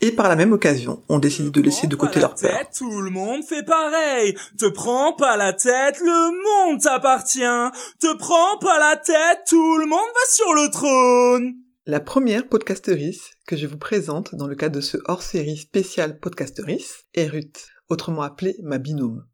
et par la même occasion ont décidé de laisser de côté leur peur. Tout le monde fait pareil. Te prends pas la tête, le monde t'appartient. Te prends pas la tête, tout le monde va sur le trône. La première podcasterise que je vous présente dans le cadre de ce hors-série spécial podcasterise est Ruth, autrement appelée ma binôme,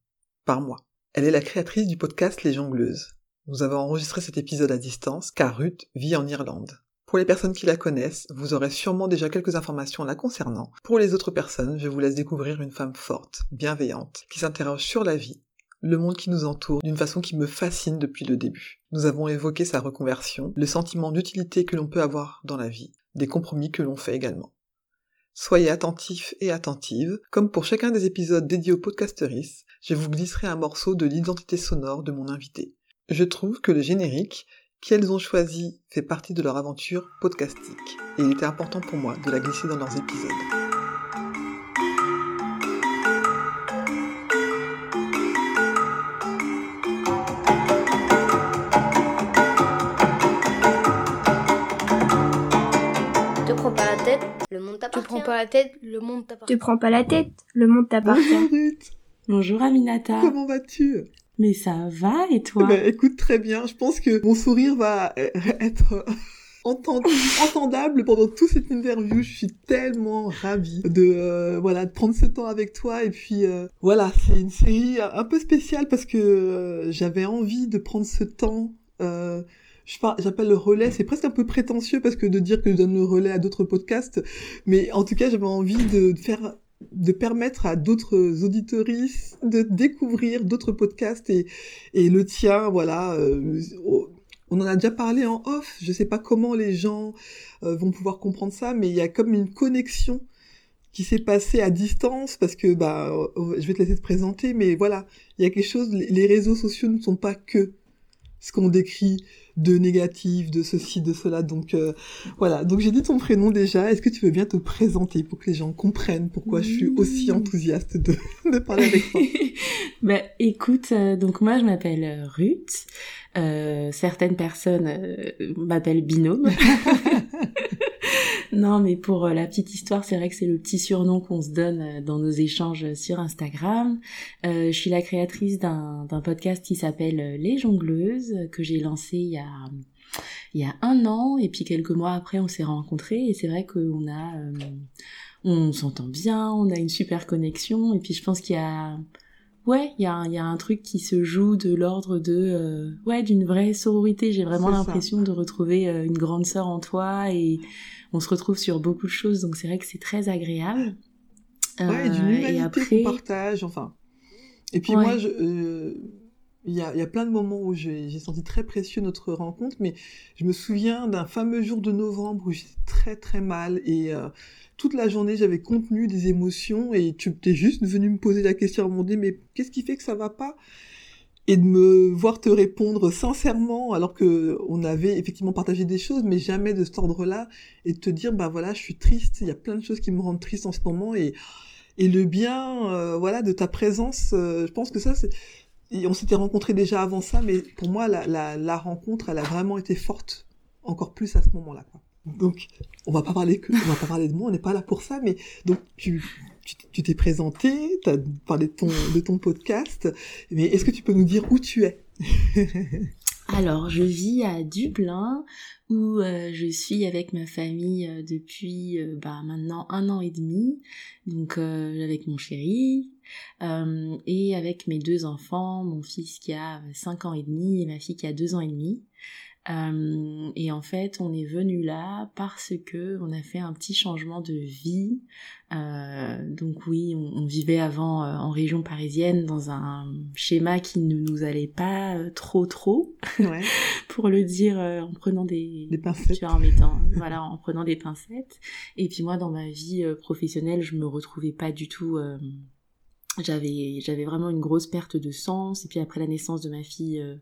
par moi. Elle est la créatrice du podcast Les Jongleuses. Nous avons enregistré cet épisode à distance car Ruth vit en Irlande. Pour les personnes qui la connaissent, vous aurez sûrement déjà quelques informations la concernant. Pour les autres personnes, je vous laisse découvrir une femme forte, bienveillante, qui s'interroge sur la vie, le monde qui nous entoure d'une façon qui me fascine depuis le début. Nous avons évoqué sa reconversion, le sentiment d'utilité que l'on peut avoir dans la vie, des compromis que l'on fait également. Soyez attentifs et attentives, comme pour chacun des épisodes dédiés aux podcasteris, je vous glisserai un morceau de l'identité sonore de mon invité. Je trouve que le générique qu'elles ont choisi fait partie de leur aventure podcastique, et il était important pour moi de la glisser dans leurs épisodes. Te prends pas la tête, le monde t'appartient. Te prends pas la tête, le monde t'appartient. Te prends pas la tête, le monde t'appartient. Bonjour Aminata. comment vas-tu? Mais ça va et toi? Ben, Écoute très bien, je pense que mon sourire va euh, être entendable pendant toute cette interview. Je suis tellement ravie de euh, voilà de prendre ce temps avec toi et puis euh, voilà c'est une série un peu spéciale parce que euh, j'avais envie de prendre ce temps. euh, j'appelle le relais, c'est presque un peu prétentieux parce que de dire que je donne le relais à d'autres podcasts, mais en tout cas j'avais envie de faire de permettre à d'autres auditoristes de découvrir d'autres podcasts et, et le tien, voilà. euh, on en a déjà parlé en off. Je sais pas comment les gens euh, vont pouvoir comprendre ça, mais il y a comme une connexion qui s'est passée à distance parce que bah euh, je vais te laisser te présenter, mais voilà, il y a quelque chose. Les réseaux sociaux ne sont pas que ce qu'on décrit de négatif, de ceci, de cela. Donc euh, voilà. Donc j'ai dit ton prénom déjà. Est-ce que tu veux bien te présenter pour que les gens comprennent pourquoi je suis aussi enthousiaste de, de parler avec toi? Bah écoute, euh, donc moi je m'appelle euh, Ruth. Euh, certaines personnes euh, m'appellent binôme. non mais pour euh, la petite histoire, c'est vrai que c'est le petit surnom qu'on se donne euh, dans nos échanges sur Instagram. Euh, je suis la créatrice d'un podcast qui s'appelle euh, Les Jongleuses que j'ai lancé il y a il y a un an. Et puis quelques mois après on s'est rencontrés. Et c'est vrai qu'on a euh, on s'entend bien, on a une super connexion. Et puis je pense qu'il y a ouais, il y a, un- il y a un truc qui se joue de l'ordre de euh, ouais, d'une vraie sororité, j'ai vraiment l'impression de retrouver euh, une grande sœur en toi et on se retrouve sur beaucoup de choses donc c'est vrai que c'est très agréable. Ouais, et d'une Euh, humanité après qu'on partage, enfin. Et puis Ouais. moi, je, euh, il y, a, il y a plein de moments où j'ai j'ai senti très précieux notre rencontre, mais je me souviens d'un fameux jour de novembre où j'étais très très mal et euh, toute la journée j'avais contenu des émotions et tu t'es juste venu me poser la question à moment donné, mais qu'est-ce qui fait que ça va pas? Et de me voir te répondre sincèrement alors que on avait effectivement partagé des choses mais jamais de cet ordre-là et de te dire bah voilà je suis triste il y a plein de choses qui me rendent triste en ce moment et et le bien euh, voilà de ta présence euh, je pense que ça c'est et on s'était rencontrés déjà avant ça mais pour moi la, la, la rencontre elle a vraiment été forte encore plus à ce moment-là quoi. Donc on va pas parler que on va pas parler de moi on n'est pas là pour ça mais donc tu tu t'es présenté tu as parlé de ton de ton podcast mais est-ce que tu peux nous dire où tu es? Alors, je vis à Dublin où euh, je suis avec ma famille euh, depuis euh, bah, maintenant un an et demi, donc avec mon chéri et avec mes deux enfants, mon fils qui a cinq ans et demi et ma fille qui a deux ans et demi. Euh, et en fait, on est venu là parce que on a fait un petit changement de vie. Euh, donc oui, on, on vivait avant euh, en région parisienne dans un schéma qui ne nous allait pas trop trop, Ouais. pour le dire en prenant des, Des pincettes. tu vois, en mettant, voilà, en prenant des pincettes. Et puis moi, dans ma vie professionnelle, je me retrouvais pas du tout. j'avais, j'avais vraiment une grosse perte de sens. Et puis après la naissance de ma fille, euh,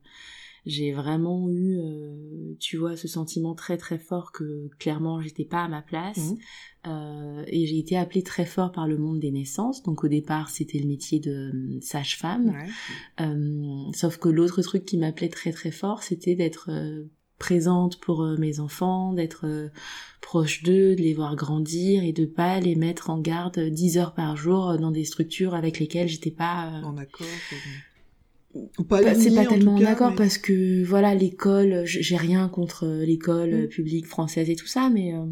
j'ai vraiment eu, euh, tu vois, ce sentiment très très fort que clairement j'étais pas à ma place. Mhm. Euh, et j'ai été appelée très fort par le monde des naissances. Donc au départ, c'était le métier de euh, sage-femme. Ouais. Euh, sauf que l'autre truc qui m'appelait très très fort, c'était d'être euh, présente pour euh, mes enfants, d'être euh, proche d'eux, de les voir grandir et de pas les mettre en garde 10 heures par jour dans des structures avec lesquelles j'étais pas euh, En accord. Pas bah, c'est pas tellement d'accord mais- parce que voilà l'école j'ai rien contre euh, l'école Mm. publique française et tout ça mais euh,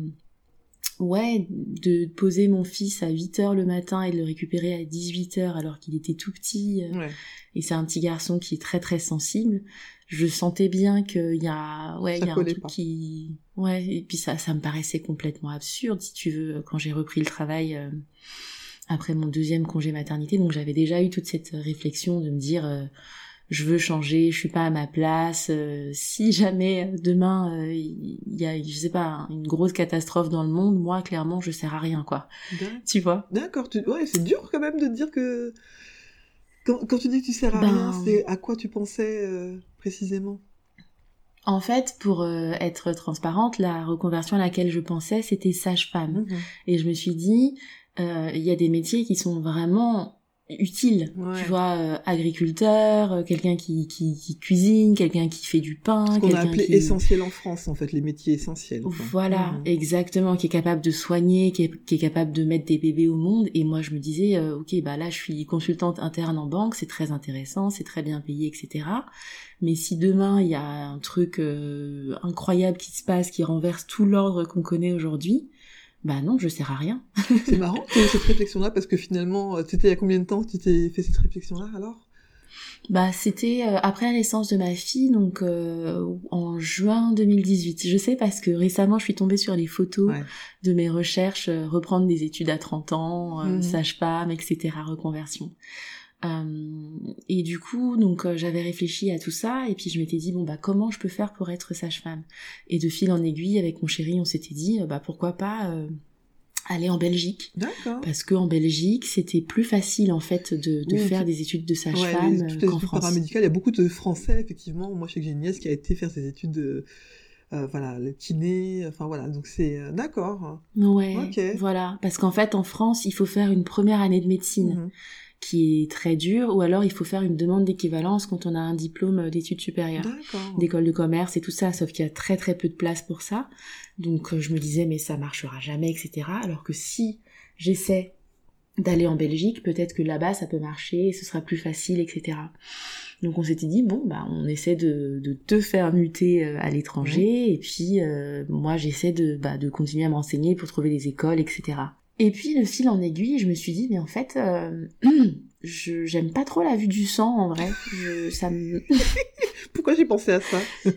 ouais de poser mon fils à 8 heures le matin et de le récupérer à 18 heures alors qu'il était tout petit euh, Ouais. et c'est un petit garçon qui est très très sensible je sentais bien qu'il y a ouais il y a un truc pas. qui ouais et puis ça ça me paraissait complètement absurde si tu veux quand j'ai repris le travail euh, après mon deuxième congé maternité donc j'avais déjà eu toute cette réflexion de me dire euh, je veux changer, je suis pas à ma place. euh, si jamais euh, demain euh, il y a, je sais pas, une grosse catastrophe dans le monde, moi clairement je sers à rien quoi. Tu vois? D'accord, tu... ouais, c'est dur quand même de dire que. Quand, quand tu dis que tu sers à Ben- rien, c'est à quoi tu pensais euh, précisément? En fait, pour euh, être transparente, la reconversion à laquelle je pensais, c'était sage-femme. Mhm. Et je me suis dit, euh, il y a des métiers qui sont vraiment utiles. Ouais. Tu vois, euh, agriculteur, euh, quelqu'un qui, qui, qui cuisine, quelqu'un qui fait du pain, Ce qu'on a appelé qui... essentiel en France, en fait, les métiers essentiels. quoi. Voilà, Mhm. exactement, qui est capable de soigner, qui est, qui est capable de mettre des bébés au monde. Et moi, je me disais, euh, ok, bah là, je suis consultante interne en banque, c'est très intéressant, c'est très bien payé, etc. Mais si demain il y a un truc euh, incroyable qui se passe, qui renverse tout l'ordre qu'on connaît aujourd'hui, bah non, je sers à rien. C'est marrant que cette réflexion-là, parce que finalement, euh, c'était il y a combien de temps que tu t'es fait cette réflexion-là, alors? Bah c'était euh, après la naissance de ma fille, donc euh, en juin 2018. Je sais parce que récemment, je suis tombée sur les photos Ouais. de mes recherches, euh, reprendre des études à 30 ans, euh, Mhm. sage-femme, etc., reconversion. Euh, et du coup, donc euh, j'avais réfléchi à tout ça et puis je m'étais dit bon bah comment je peux faire pour être sage-femme? Et de fil en aiguille avec mon chéri, on s'était dit euh, bah pourquoi pas aller en Belgique? D'accord. parce que en Belgique c'était plus facile en fait de, de Oui, faire des études de Ouais, sage-femme les qu'en France. paramédicales, il y a beaucoup de Français, effectivement. Moi, je sais que j'ai une nièce qui a été faire ses études de, euh, voilà, le kiné, enfin voilà, donc c'est, euh, d'accord. Ouais, Ok. voilà. Parce qu'en fait, en France, il faut faire une première année de médecine Mhm. Qui est très dure, ou alors il faut faire une demande d'équivalence quand on a un diplôme d'études supérieures, d'école de commerce et tout ça, sauf qu'il y a très très peu de place pour ça. Donc euh, je me disais, mais ça marchera jamais, etc. Alors que si j'essaie d'aller en Belgique, peut-être que là-bas ça peut marcher, et ce sera plus facile, etc. Donc on s'était dit, bon, bah on essaie de, de te faire muter euh, à l'étranger, et puis euh, moi j'essaie de, bah, de continuer à m'enseigner pour trouver des écoles, etc. Et puis de fil en aiguille, je me suis dit, mais en fait, euh, je j'aime pas trop la vue du sang en vrai. Je, ça me... Pourquoi j'ai pensé à ça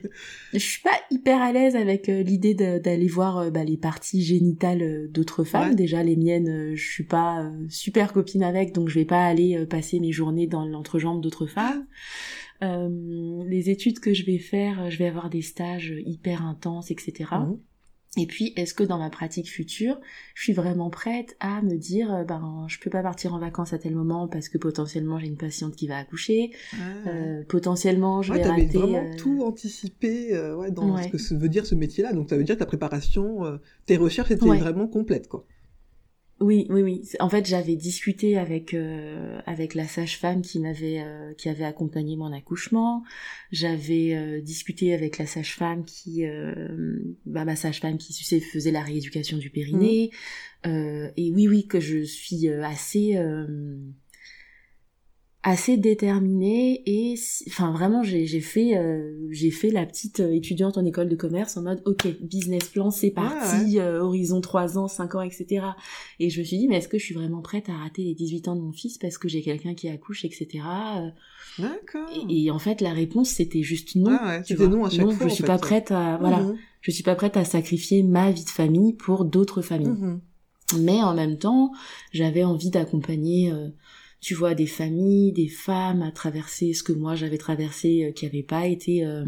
je suis pas hyper à l'aise avec euh, l'idée d'aller voir euh, bah, les parties génitales euh, d'autres femmes. Ouais. Déjà les miennes, je suis pas super copine avec, donc je vais pas aller passer mes journées dans l'entrejambe d'autres femmes. Les études que je vais faire, je vais avoir des stages hyper intenses, etc. Et puis, est-ce que dans ma pratique future, je suis vraiment prête à me dire, euh, ben, je peux pas partir en vacances à tel moment parce que potentiellement j'ai une patiente qui va accoucher, Ah. euh, potentiellement je Ouais, vais rater. vraiment euh, tout anticipé euh, ouais, dans Ouais. ce que veut dire ce métier-là. Donc ça veut dire que ta préparation, euh, tes recherches étaient vraiment complètes, quoi. Oui, oui, oui. En fait, j'avais discuté avec euh, avec la sage-femme qui m'avait euh, qui avait accompagné mon accouchement. J'avais euh, discuté avec la sage-femme qui euh, bah, ma sage-femme qui tu sais, faisait la rééducation du périnée. Euh, et oui, oui, que je suis assez euh, assez déterminée et enfin vraiment j'ai fait euh, j'ai fait la petite euh, étudiante en école de commerce en mode ok business plan c'est parti euh, horizon 3 ans 5 ans etc et je me suis dit mais est-ce que je suis vraiment prête à rater les 18 ans de mon fils parce que j'ai quelqu'un qui accouche etc D'accord. Et, en fait la réponse c'était juste non ah tu vois. non à chaque non, fois je suis pas prête à voilà Mhm. je suis pas prête à sacrifier ma vie de famille pour d'autres familles Mhm. mais en même temps j'avais envie d'accompagner euh, tu vois des familles des femmes à traverser ce que moi j'avais traversé euh, qui avait pas été euh,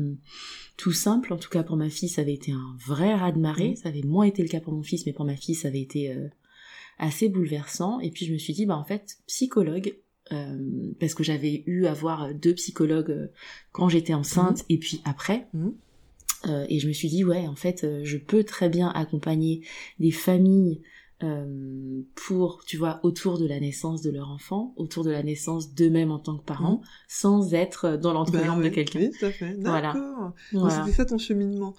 tout simple en tout cas pour ma fille ça avait été un vrai raz de marée. Mhm. ça avait moins été le cas pour mon fils mais pour ma fille ça avait été euh, assez bouleversant. Et puis je me suis dit bah en fait psychologue parce que j'avais eu à voir deux psychologues quand j'étais enceinte et puis après. Euh, et je me suis dit ouais en fait je peux très bien accompagner des familles euh, pour tu vois autour de la naissance de leur enfant autour de la naissance d'eux-mêmes en tant que parents sans être dans l'entrejambe Bah de ouais, quelqu'un Oui, tout à fait. Voilà. Voilà. C'était ça ton cheminement.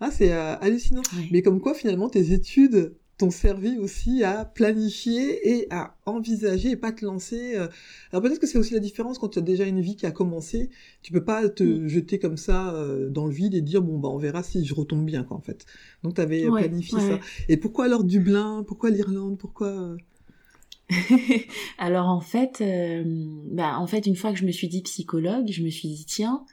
Ah, c'est euh, hallucinant. Ouais. Mais comme quoi, finalement, tes études t'ont servi aussi à planifier et à envisager et pas te lancer. euh. Alors peut-être que c'est aussi la différence quand tu as déjà une vie qui a commencé. Tu peux pas te Mm. jeter comme ça euh, dans le vide et dire bon bah on verra si je retombe bien quoi en fait. Donc tu avais Ouais, planifié ouais, ça. Et pourquoi alors Dublin? Pourquoi l'Irlande? Pourquoi euh, Alors en fait, euh, bah en fait une fois que je me suis dit psychologue, je me suis dit tiens,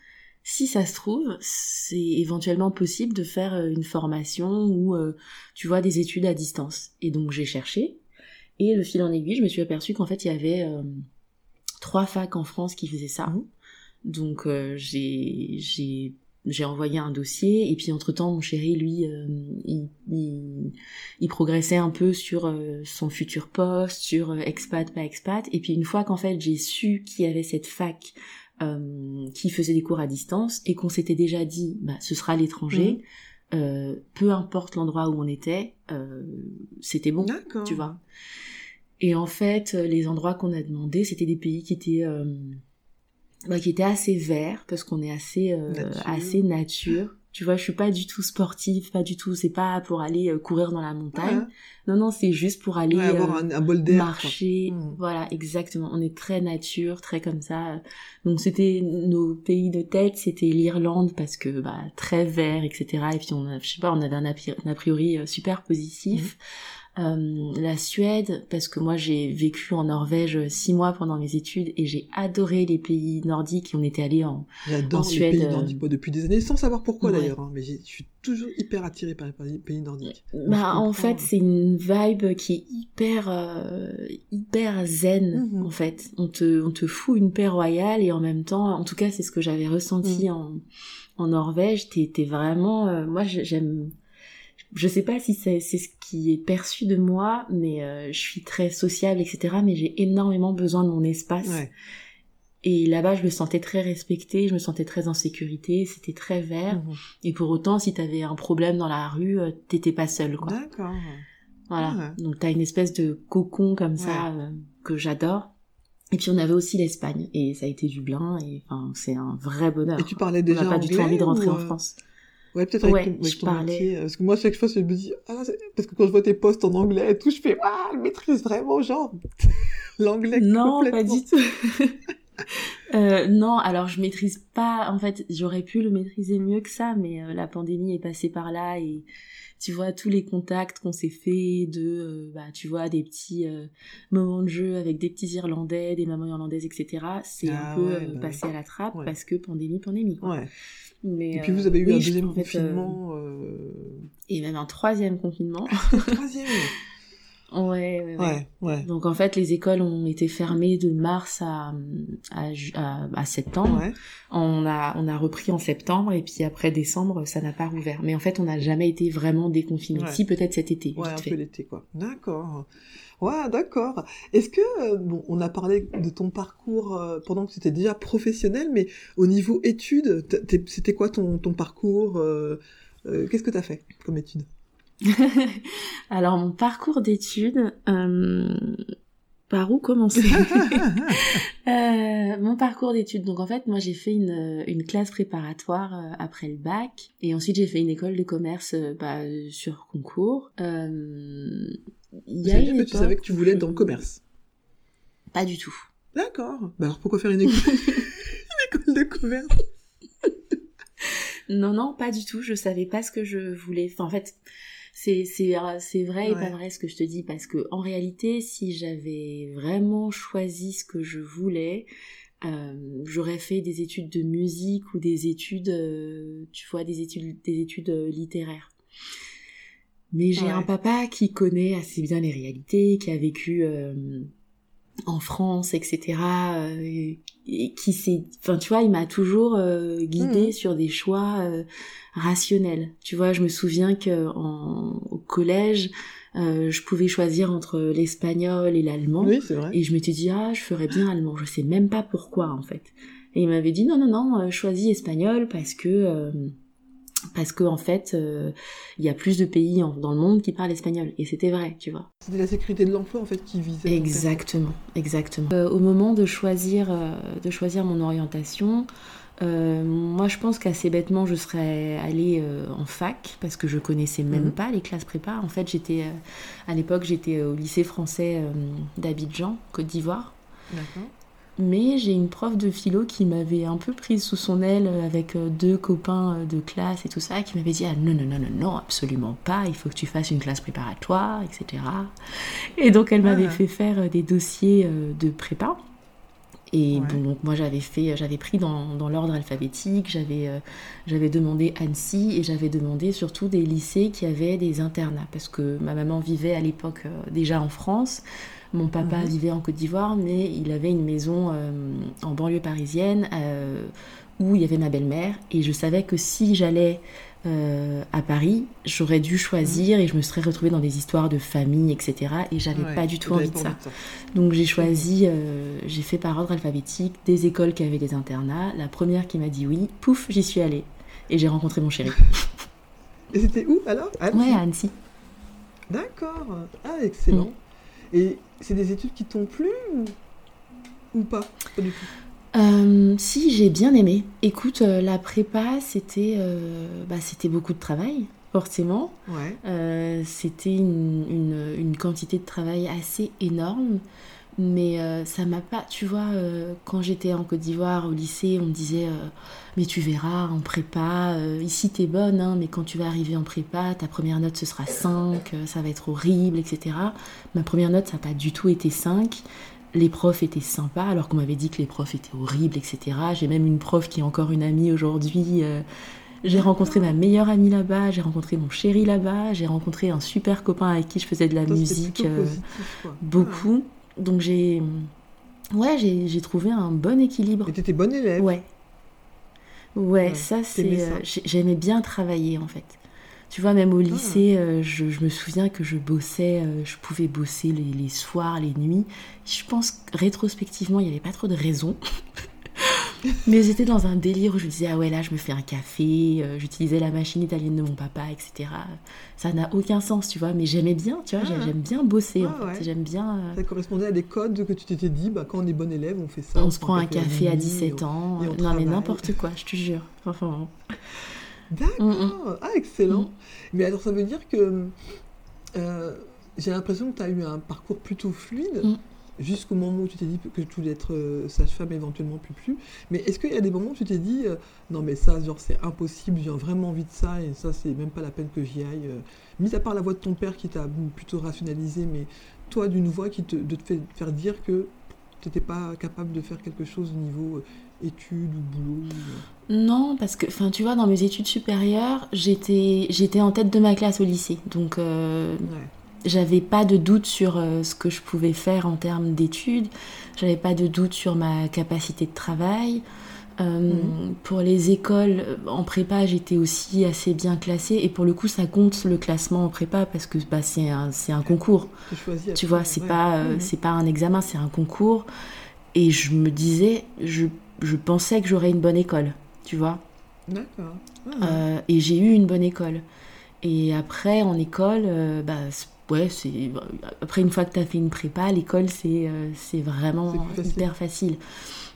si ça se trouve, c'est éventuellement possible de faire euh, une formation ou euh, tu vois des études à distance. Et donc j'ai cherché et le fil en aiguille, je me suis aperçue qu'en fait il y avait euh, trois facs en France qui faisaient ça. Mhm. Donc euh, j'ai j'ai j'ai envoyé un dossier et puis entre temps mon chéri lui euh, il, il, il progressait un peu sur euh, son futur poste sur euh, expat pas expat et puis une fois qu'en fait j'ai su qu'il y avait cette fac euh, qui faisait des cours à distance et qu'on s'était déjà dit bah ce sera à l'étranger. Euh, peu importe l'endroit où on était euh, c'était bon tu vois. Et en fait les endroits qu'on a demandé c'était des pays qui étaient euh, bah, qui étaient assez verts parce qu'on est assez euh, Nature. assez nature tu vois je suis pas du tout sportive pas du tout c'est pas pour aller euh, courir dans la montagne Ouais. non non c'est juste pour aller Ouais, avoir euh, un, un bol d'air. quoi. marcher Mm. voilà exactement on est très nature très comme ça donc c'était nos pays de tête c'était l'Irlande parce que bah très vert etc et puis on a, je sais pas on avait un a priori euh, super positif Euh, la Suède parce que moi j'ai vécu en Norvège euh, six mois pendant mes études et j'ai adoré les pays nordiques et on était allé en J'adore En les Suède, pays euh, nordiques moi, depuis des années, sans savoir pourquoi Ouais. d'ailleurs. hein, mais je suis toujours hyper attirée par les pays- nordiques. Bah, en fait, hein. c'est une vibe qui est hyper, euh, hyper zen, Mhm. en fait. On te, on te fout une paix royale et en même temps, en tout cas, c'est ce que j'avais ressenti Mhm. en, en Norvège. T'es, vraiment, euh, moi, j'ai- j'aime, je sais pas si c'est, ce qui est perçu de moi, mais euh, je suis très sociable, etc. Mais j'ai énormément besoin de mon espace. Ouais. Et là-bas, je me sentais très respectée, je me sentais très en sécurité, c'était très vert. Mhm. Et pour autant, si t'avais un problème dans la rue, euh, t'étais pas seule, quoi. D'accord. Voilà. Ouais. Donc t'as une espèce de cocon comme ça euh, que j'adore. Et puis on avait aussi l'Espagne et ça a été Dublin et enfin c'est un vrai bonheur. Et tu parlais on déjà n'a pas du tout envie de rentrer ou, en euh, France. Ouais, peut-être avec, Ouais, ton, avec je ton parlais- métier. euh, Parce que moi, chaque fois, je me dis, ah, parce que quand je vois tes posts en anglais et tout, je fais, ah, elle maîtrise vraiment, genre, l'anglais Non, pas complètement. du tout. Euh, non, alors je maîtrise pas. En fait, j'aurais pu le maîtriser mieux que ça, mais euh, la pandémie est passée par là et tu vois tous les contacts qu'on s'est fait de, euh, bah tu vois des petits moments de jeu avec des petits Irlandais, des mamans irlandaises, etc. C'est Ah un peu ouais, euh, bah passé à la trappe ouais. parce que pandémie, pandémie. Quoi. Ouais. Mais, Et puis, vous avez eu oui, un deuxième confinement, et même un troisième confinement. troisième. Ouais, ouais, ouais. Donc en fait, les écoles ont été fermées de mars à, à, ju- à, à septembre. Ouais. On a, on a repris en septembre et puis après décembre, ça n'a pas rouvert. Mais en fait, on n'a jamais été vraiment déconfiné. Si peut-être cet été, Ouais, un fait. peu l'été, quoi. D'accord. Ouais, d'accord. Est-ce que, euh, bon, on a parlé de ton parcours euh, pendant que tu étais déjà professionnel, mais au niveau études, c'était quoi ton, ton parcours euh, Qu'est-ce que t'as fait comme études Alors mon parcours d'études, euh, par où commencer? Euh, Mon parcours d'études. Donc en fait, moi j'ai fait une, une classe préparatoire euh, après le bac, et ensuite j'ai fait une école de commerce bah, sur concours. Euh, Il y a une que tu savais que tu voulais être dans le commerce? Pas du tout. D'accord. Bah alors pourquoi faire une école, une école de commerce? Non, non, pas du tout. Je savais pas ce que je voulais. Enfin, en fait, c'est c'est c'est vrai et pas vrai ce que je te dis parce que en réalité, si j'avais vraiment choisi ce que je voulais, euh, j'aurais fait des études de musique ou des études, euh, tu vois, des études des études euh, littéraires. Mais j'ai Ouais. un papa qui connaît assez bien les réalités, qui a vécu euh, en France, etc. euh, et, qui s'est, enfin tu vois, il m'a toujours euh, guidée Mhm. sur des choix euh, rationnels. Tu vois, je me souviens que en, au collège, euh, je pouvais choisir entre l'espagnol et l'allemand. Oui, c'est vrai. Et je m'étais dit, ah, je ferais bien allemand. Je sais même pas pourquoi, en fait. Et il m'avait dit, non, non, non, euh, choisis espagnol parce que, euh, parce que, en fait, euh, il y a plus de pays en- dans le monde qui parlent espagnol. Et c'était vrai, tu vois. C'était la sécurité de l'emploi en fait qui visait. Exactement, exactement. Euh, au moment de choisir, euh, de choisir mon orientation, moi je pense qu'assez bêtement je serais allée en fac parce que je connaissais même Mhm. pas les classes prépa. En fait j'étais, à l'époque j'étais au lycée français d'Abidjan, Côte d'Ivoire. Mais j'ai une prof de philo qui m'avait un peu prise sous son aile avec euh, deux copains euh, de classe et tout ça, qui m'avait dit ah non non non non non absolument pas, il faut que tu fasses une classe préparatoire, etc. Et donc elle m'avait Ah. fait faire euh, des dossiers euh, de prépa. Et Ouais. bon, donc moi j'avais fait, j'avais pris dans, dans l'ordre alphabétique, j'avais euh, j'avais demandé Annecy et j'avais demandé surtout des lycées qui avaient des internats parce que ma maman vivait à l'époque euh, déjà en France, mon papa Mhm. vivait en Côte d'Ivoire, mais il avait une maison euh, en banlieue parisienne euh, où il y avait ma belle-mère et je savais que si j'allais euh, à Paris, j'aurais dû choisir et je me serais retrouvée dans des histoires de famille, etc. Et j'avais Ouais, pas du tout envie de ça. Donc j'ai choisi, euh, j'ai fait par ordre alphabétique des écoles qui avaient des internats. La première qui m'a dit oui, pouf, j'y suis allée. Et j'ai rencontré mon chéri. Et c'était où alors? Annecy? Ouais, à Annecy. D'accord. Ah, excellent. Mm. Et c'est des études qui t'ont plu ou, ou pas Pas du tout? Euh, si, j'ai bien aimé. Écoute, euh, la prépa, c'était euh, bah, c'était beaucoup de travail, forcément. Ouais. C'était une, une- une quantité de travail assez énorme. Mais euh, ça m'a pas, tu vois, euh, quand j'étais en Côte d'Ivoire au lycée, on me disait, euh, mais tu verras en prépa, ici t'es bonne, hein, mais quand tu vas arriver en prépa, ta première note ce sera 5, euh, ça va être horrible, etc. Ma première note, ça n'a pas du tout été 5. Les profs étaient sympas, alors qu'on m'avait dit que les profs étaient horribles, etc. J'ai même une prof qui est encore une amie aujourd'hui. j'ai rencontré ma meilleure amie là-bas, j'ai rencontré mon chéri là-bas, j'ai rencontré un super copain avec qui je faisais de la musique euh, positif, beaucoup. Donc j'ai ouais, j'ai trouvé un bon équilibre. Et t'étais bonne élève. Ouais. Ouais, Ouais, ça c'est euh, j'ai- j'aimais bien travailler en fait. Tu vois, même au lycée, euh, je, je me souviens que je bossais, euh, je pouvais bosser les, les soirs, les nuits. Je pense que rétrospectivement, il n'y avait pas trop de raisons. Mais j'étais dans un délire où je me disais, ah ouais, là, je me fais un café, euh, j'utilisais la machine italienne de mon papa, etc. Ça n'a aucun sens, tu vois, mais j'aimais bien, tu vois, Ah. j'ai- j'aime bien bosser, en Ah fait. ouais. J'aime bien. euh, Ça correspondait à des codes que tu t'étais dit, bah, quand on est bon élève, on fait ça. on se prend un café à minuit, 17 et on- ans. et on non, mais travaille. n'importe quoi, je te jure. Enfin, D'accord. Mm, Ah, excellent. Mm. Mais alors, ça veut dire que euh, j'ai l'impression que tu as eu un parcours plutôt fluide Mm. Jusqu'au moment où tu t'es dit que tu voulais être euh, sage-femme, éventuellement plus plus. Mais est-ce qu'il y a des moments où tu t'es dit, euh, non, mais ça, genre, c'est impossible, j'ai vraiment envie de ça, et ça, c'est même pas la peine que j'y aille. euh. Mis à part la voix de ton père qui t'a plutôt rationalisé, mais toi, d'une voix qui te, de te fait- faire dire que tu n'étais pas capable de faire quelque chose au niveau études ou boulot. ou- Non, parce que, enfin, tu vois, dans mes études supérieures, j'étais, j'étais en tête de ma classe au lycée. Donc, Ouais. J'avais pas de doute sur euh, ce que je pouvais faire en termes d'études. J'avais pas de doute sur ma capacité de travail. Euh, Mhm. Pour les écoles, euh, en prépa, j'étais aussi assez bien classée. Et pour le coup, ça compte le classement en prépa parce que bah, c'est un, c'est un concours. Tu choisis Tu vois, c'est pas, euh, Mhm. c'est pas un examen, c'est un concours. Et je me disais, je, je pensais que j'aurais une bonne école, tu vois. D'accord. Ah, et j'ai eu une bonne école. Et après, en école, bah, ouais, c'est. Après, une fois que tu as fait une prépa, l'école, c'est euh, c'est vraiment facile. hyper facile.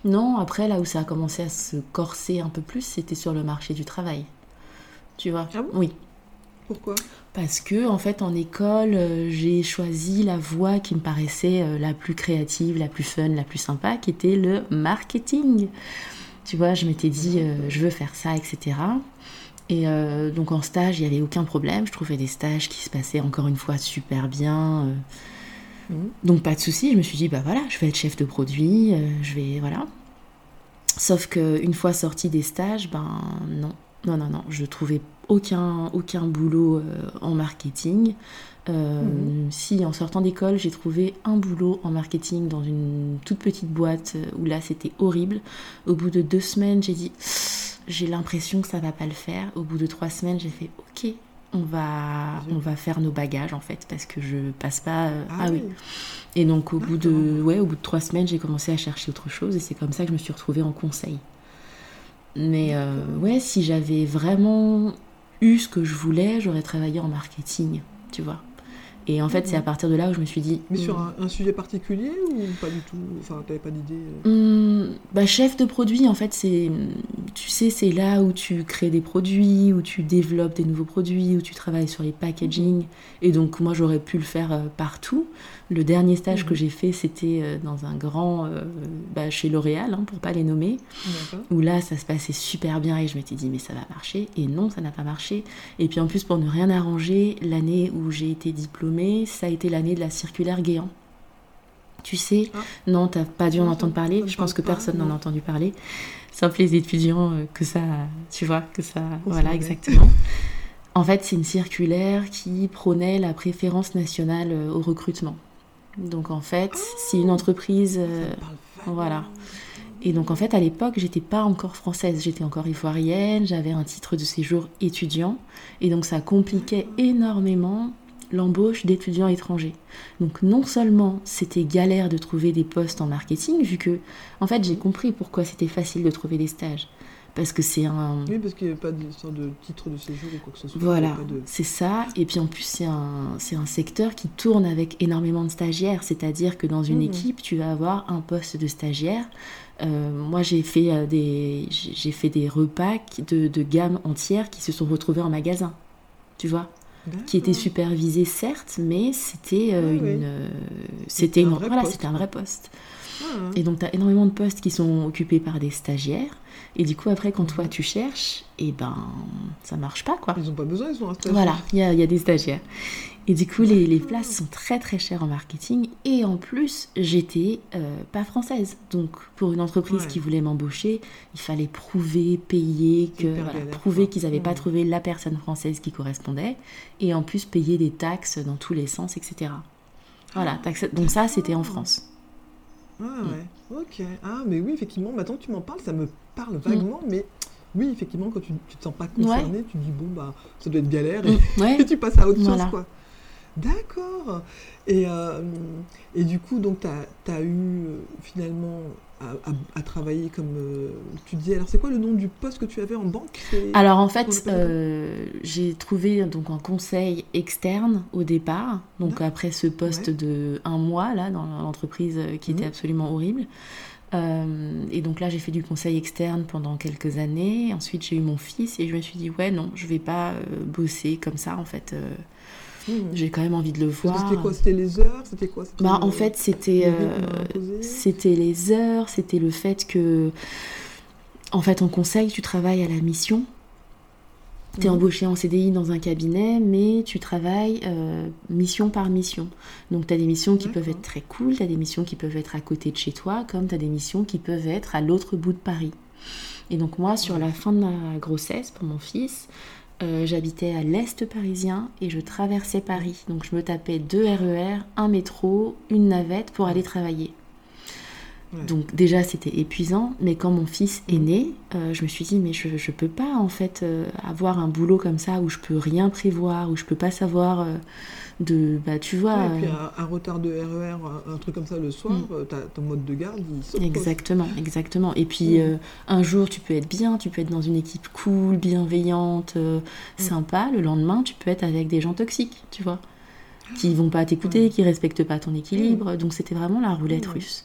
Non, après, là où ça a commencé à se corser un peu plus, c'était sur le marché du travail. Tu vois? Ah bon? Oui. Pourquoi? Parce que, en fait, en école, euh, j'ai choisi la voie qui me paraissait euh, la plus créative, la plus fun, la plus sympa, qui était le marketing. Tu vois, je m'étais dit, euh, je veux faire ça, etc. Et donc en stage, il n'y avait aucun problème. Je trouvais des stages qui se passaient encore une fois super bien. Mhm. Donc pas de souci. Je me suis dit, bah voilà, je vais être chef de produit. je vais, voilà. Sauf qu'une fois sortie des stages, ben non, non, non, non, je trouvais aucun, aucun boulot euh, en marketing. Euh, mhm. Si en sortant d'école, j'ai trouvé un boulot en marketing dans une toute petite boîte euh, où là c'était horrible. Au bout de deux semaines, j'ai dit j'ai l'impression que ça va pas le faire. Au bout de trois semaines, j'ai fait ok, on va, on va faire nos bagages en fait parce que je passe pas. ah, ah oui. Et donc au bout de ouais, au bout de trois semaines, j'ai commencé à chercher autre chose et c'est comme ça que je me suis retrouvée en conseil. Mais ouais, si j'avais vraiment eu ce que je voulais, j'aurais travaillé en marketing, tu vois. Et en fait, c'est à partir de là où je me suis dit. Mais sur hmm. un, sujet particulier ou pas du tout? Enfin, t'avais pas d'idée? Euh? Bah, Chef de produit, en fait, c'est. Tu sais, c'est là où tu crées des produits, où tu développes des nouveaux produits, où tu travailles sur les packaging. Et donc, moi, j'aurais pu le faire euh, partout. Le dernier stage que mhm. j'ai fait, c'était euh, dans un grand. bah, chez L'Oréal, hein, pour pas les nommer. Où là, ça se passait super bien et je m'étais dit, mais ça va marcher. Et non, ça n'a pas marché. Et puis en plus, pour ne rien arranger, l'année où j'ai été diplômée, ça a été l'année de la circulaire Guéant. Tu sais, ah. non, t'as pas dû en entendre parler. Je pense que personne n'en a entendu parler. Sauf les étudiants euh, que ça, tu vois, que ça, voilà, exactement. En fait, c'est une circulaire qui prônait la préférence nationale euh, au recrutement. Donc en fait, si une entreprise, euh, voilà. Et donc en fait, à l'époque, j'étais pas encore française, j'étais encore ivoirienne, j'avais un titre de séjour étudiant, et donc ça compliquait énormément l'embauche d'étudiants étrangers. Donc non seulement c'était galère de trouver des postes en marketing, vu que en fait j'ai compris pourquoi c'était facile de trouver des stages. Parce que c'est un... Oui, parce qu'il n'y avait pas de, de titre de séjour ou quoi que ce soit. Voilà, c'est ça. Et puis en plus, c'est un, un secteur qui tourne avec énormément de stagiaires. C'est-à-dire que dans une mmh. équipe, tu vas avoir un poste de stagiaire. Euh, moi, j'ai fait, euh, des, j'ai fait des repas de, de gamme entière qui se sont retrouvés en magasin. Tu vois? Qui était supervisé certes, mais c'était euh, une, euh, c'était une, voilà, c'était un vrai poste. Et donc tu as énormément de postes qui sont occupés par des stagiaires. Et du coup après quand toi tu cherches, et eh ben ça marche pas quoi. Ils ont pas besoin, ils sont un stagiaire. Voilà, il y a, y a des stagiaires. Et du coup, les, les, places sont très très chères en marketing. Et en plus, j'étais euh, pas française. Donc, pour une entreprise qui voulait m'embaucher, il fallait prouver, payer, que, prouver qu'ils n'avaient pas trouvé la personne française qui correspondait. Et en plus, payer des taxes dans tous les sens, etc. Voilà, ah. donc ça, c'était en France. Ah ouais, ok. Ah, mais oui, effectivement, maintenant que tu m'en parles, ça me parle vaguement, mm. mais oui, effectivement, quand tu ne te sens pas concerné, tu dis, bon, bah, ça doit être galère, mm. et, tu passes à autre chose, quoi. D'accord. Et, euh, et du coup, donc, tu as, eu euh, finalement à, travailler comme euh, tu disais. Alors, c'est quoi le nom du poste que tu avais en banque? Alors, en fait, j'ai trouvé donc un conseil externe au départ. Donc, après ce poste de un mois, là, dans l'entreprise qui était mhm. absolument horrible. et donc là, j'ai fait du conseil externe pendant quelques années. Ensuite, j'ai eu mon fils et je me suis dit, ouais, non, je vais pas bosser comme ça, en fait. Hmm. J'ai quand même envie de le voir. C'était quoi C'était les heures C'était quoi bah, En fait, c'était euh, c'était les heures, c'était le fait que, en fait, en conseil, tu travailles à la mission. Tu es hmm. embauché en CDI dans un cabinet, mais tu travailles euh, mission par mission. Donc tu as des missions qui peuvent être très cool, tu as des missions qui peuvent être à côté de chez toi, comme tu as des missions qui peuvent être à l'autre bout de Paris. Et donc moi, sur la fin de ma grossesse, pour mon fils, euh, j'habitais à l'est parisien et je traversais Paris. Donc je me tapais deux RER, un métro, une navette pour aller travailler. Donc déjà c'était épuisant, mais quand mon fils est né, euh, je me suis dit mais je ne peux pas en fait euh, avoir un boulot comme ça où je peux rien prévoir, où je peux pas savoir de bah tu vois et puis un, retard de RER un, truc comme ça le soir mm. euh, ton mode de garde il exactement exactement. Et puis mm. euh, un jour tu peux être bien tu peux être dans une équipe cool bienveillante euh, mm. sympa. Le lendemain tu peux être avec des gens toxiques tu vois qui vont pas t'écouter qui respectent pas ton équilibre. Donc c'était vraiment la roulette russe.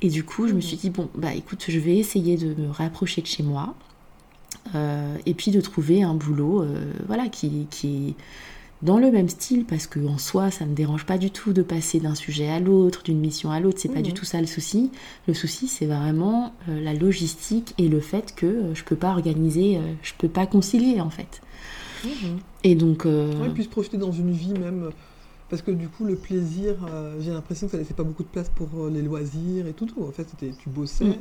Et du coup je me suis dit bon bah écoute je vais essayer de me rapprocher de chez moi et puis de trouver un boulot voilà, qui, qui dans le même style, parce que en soi, ça me dérange pas du tout de passer d'un sujet à l'autre, d'une mission à l'autre, c'est pas du tout ça le souci. Le souci, c'est vraiment la logistique et le fait que je peux pas organiser, je peux pas concilier en fait. Et donc. Ouais, puis se projeter dans une vie même parce que du coup, le plaisir, euh, j'ai l'impression que ça laissait pas beaucoup de place pour euh, les loisirs et tout. En fait, tu bossais. Mm.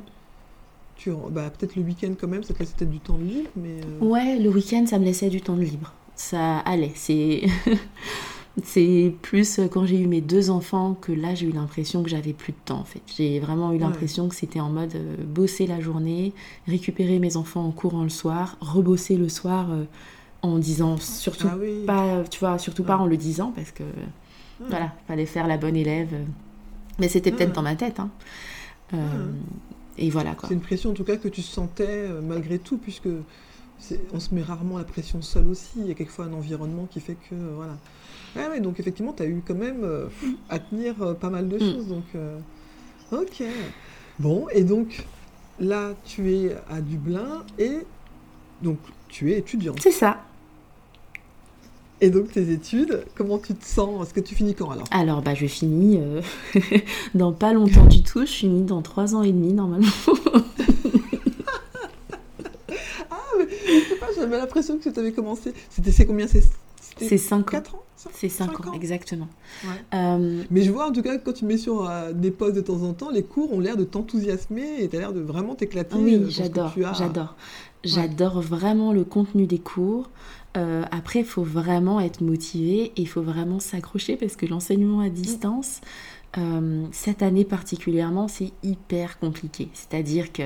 Tu, bah, peut-être le week-end quand même, ça te laissait peut-être du temps de libre, mais... Euh, ouais, le week-end, ça me laissait du temps de libre. Ça allait, c'est... c'est plus quand j'ai eu mes deux enfants que là, j'ai eu l'impression que j'avais plus de temps, en fait. J'ai vraiment eu l'impression que c'était en mode bosser la journée, récupérer mes enfants en courant le soir, rebosser le soir en disant surtout ah pas, tu vois, surtout pas en le disant parce que voilà, fallait faire la bonne élève. Mais c'était peut-être dans ma tête. Hein. Euh, et voilà quoi. C'est une pression en tout cas que tu sentais euh, malgré tout, puisque on se met rarement la pression seule aussi. Il y a quelquefois un environnement qui fait que voilà. Ouais, donc effectivement, tu as eu quand même euh, à tenir pas mal de mm. choses. Donc, ok. Bon, et donc là, tu es à Dublin et donc tu es étudiante. C'est ça. Et donc tes études, comment tu te sens? Est-ce que tu finis quand alors? Alors bah je finis euh, dans pas longtemps du tout, je finis dans trois ans et demi normalement. mais je sais pas, j'avais l'impression que tu avais commencé. C'était c'est combien C'est c'est 5 ans. 4 ans C'est 5, ans, exactement. Euh, mais je vois en tout cas quand tu mets sur euh, des postes de temps en temps, les cours ont l'air de t'enthousiasmer et tu as l'air de vraiment t'éclater. Oui, j'adore, j'adore. J'adore vraiment le contenu des cours. Euh, après, il faut vraiment être motivé et il faut vraiment s'accrocher parce que l'enseignement à distance, euh, cette année particulièrement, c'est hyper compliqué. C'est-à-dire que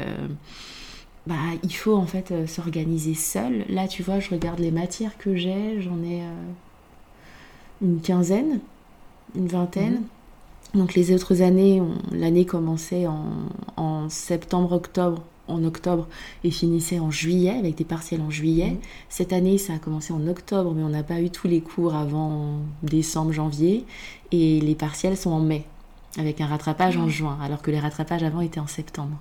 bah, il faut en fait euh, s'organiser seul. Là, tu vois, je regarde les matières que j'ai, j'en ai une quinzaine, une vingtaine. Mhm. Donc les autres années, l'année commençait en, en septembre-octobre en octobre et finissait en juillet, avec des partiels en juillet. Mmh. Cette année, ça a commencé en octobre, mais on n'a pas eu tous les cours avant décembre, janvier. Et les partiels sont en mai, avec un rattrapage en mmh. juin, alors que les rattrapages avant étaient en septembre.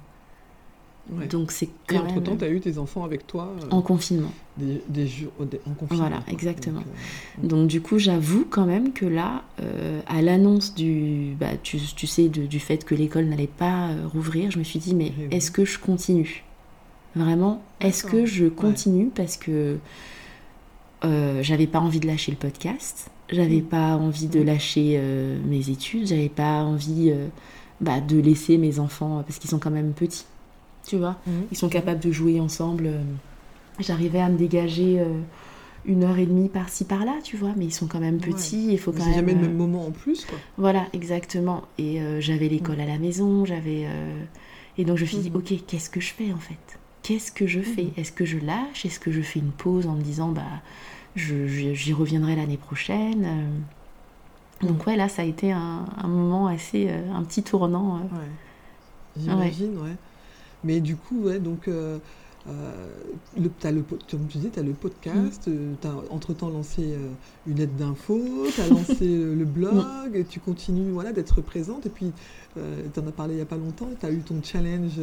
Donc c'est quand Et entre-temps, tu as eu tes enfants avec toi euh, En confinement. Des, jours en confinement. Voilà, exactement. Euh, Donc, du coup, j'avoue quand même que là, euh, à l'annonce du, bah, tu, tu, sais, du fait que l'école n'allait pas rouvrir, je me suis dit, mais eh est-ce que je continue? Vraiment, est-ce que je continue? Parce que j'avais pas envie de lâcher le podcast, j'avais mm. pas envie de lâcher mes études, j'avais pas envie bah, de laisser mes enfants, parce qu'ils sont quand même petits tu vois. Mhm. Ils sont capables de jouer ensemble. Euh, j'arrivais à me dégager euh, une heure et demie par-ci par-là, tu vois, mais ils sont quand même petits. Il faut quand même. jamais le même euh, moment en plus, quoi. Voilà, exactement. Et j'avais l'école à la maison, j'avais. Et donc je me suis dit, mhm. ok, qu'est-ce que je fais en fait? Qu'est-ce que je fais? Mhm. Est-ce que je lâche? Est-ce que je fais une pause en me disant, bah, j'y reviendrai l'année prochaine Donc ouais, là, ça a été un, moment assez, un petit tournant. Ouais. J'imagine, ouais. Mais du coup, ouais, donc, euh, euh, le, as le, comme tu as le podcast, mm. euh, tu as entre-temps lancé une aide d'info, tu as lancé le blog, et tu continues voilà, d'être présente. Et puis, tu en as parlé il n'y a pas longtemps, tu as eu ton challenge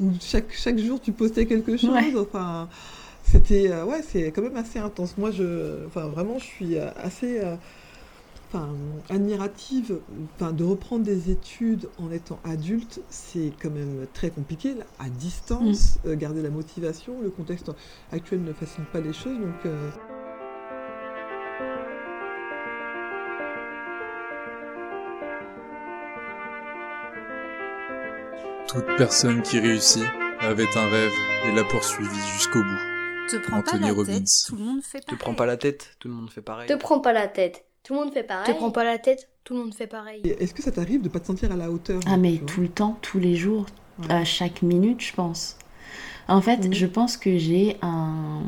où chaque, chaque jour tu postais quelque chose. Enfin, c'était, ouais, c'est quand même assez intense. Moi, je, enfin, vraiment, je suis assez enfin, admirative. Enfin, de reprendre des études en étant adulte, c'est quand même très compliqué. à distance, mm. euh, garder la motivation. Le contexte actuel ne facilite pas les choses. Donc. Euh, Toute personne qui réussit avait un rêve et l'a poursuivi jusqu'au bout. Te prends pas la tête, tout le monde fait pareil. Te prends pas la tête, tout le monde fait pareil. Te prends pas la tête, tout le monde fait pareil. Te prends pas la tête, tout le monde fait pareil. Est-ce que ça t'arrive de pas te sentir à la hauteur Ah mais tout le temps, tous les jours, à chaque minute, je pense. En fait, mhm. je pense que j'ai un...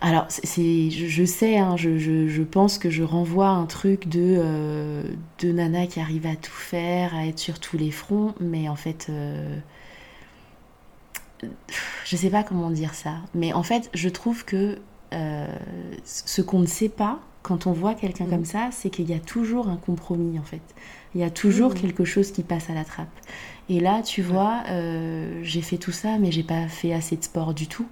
Alors, c'est, je, sais, hein, je, je, pense que je renvoie un truc de, euh, de nana qui arrive à tout faire, à être sur tous les fronts, mais en fait, euh, je sais pas comment dire ça, mais en fait, je trouve que euh, ce qu'on ne sait pas, quand on voit quelqu'un comme ça, c'est qu'il y a toujours un compromis en fait. Il y a toujours quelque chose qui passe à la trappe. Et là, tu vois, euh, j'ai fait tout ça, mais j'ai pas fait assez de sport du tout.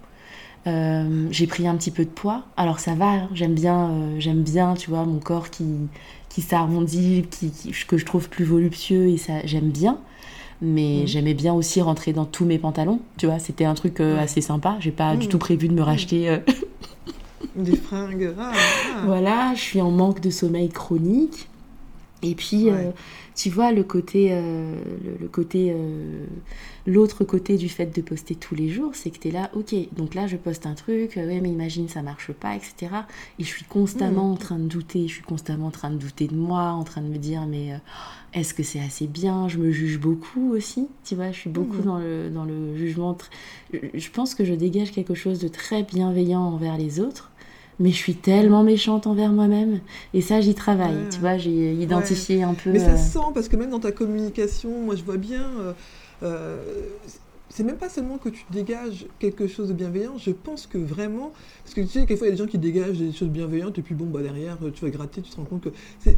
Euh, j'ai pris un petit peu de poids. Alors ça va, hein. j'aime bien, euh, j'aime bien, tu vois, mon corps qui, qui s'arrondit, qui, que je trouve plus voluptueux et ça, j'aime bien. Mais j'aimais bien aussi rentrer dans tous mes pantalons, tu vois, c'était un truc assez sympa. J'ai pas du tout prévu de me racheter des fringues. Ah, ah. Voilà, je suis en manque de sommeil chronique. Et puis, euh, tu vois, le côté, euh, le, côté, euh, l'autre côté du fait de poster tous les jours, c'est que tu es là, ok, donc là je poste un truc, ouais, mais imagine ça marche pas, etc. Et je suis constamment hmm. en train de douter, je suis constamment en train de douter de moi, en train de me dire, mais est-ce que c'est assez bien? Je me juge beaucoup aussi, tu vois, je suis beaucoup hmm. dans, le, dans le jugement. Je pense que je dégage quelque chose de très bienveillant envers les autres mais je suis tellement méchante envers moi-même. Et ça, j'y travaille. Tu vois, j'ai identifié un peu. Mais ça euh, se sent parce que même dans ta communication, moi, je vois bien. Euh, euh, c'est même pas seulement que tu dégages quelque chose de bienveillant, je pense que vraiment, parce que tu sais, quelquefois il y a des gens qui dégagent des choses bienveillantes et puis bon, bah derrière, tu vas gratter, tu te rends compte que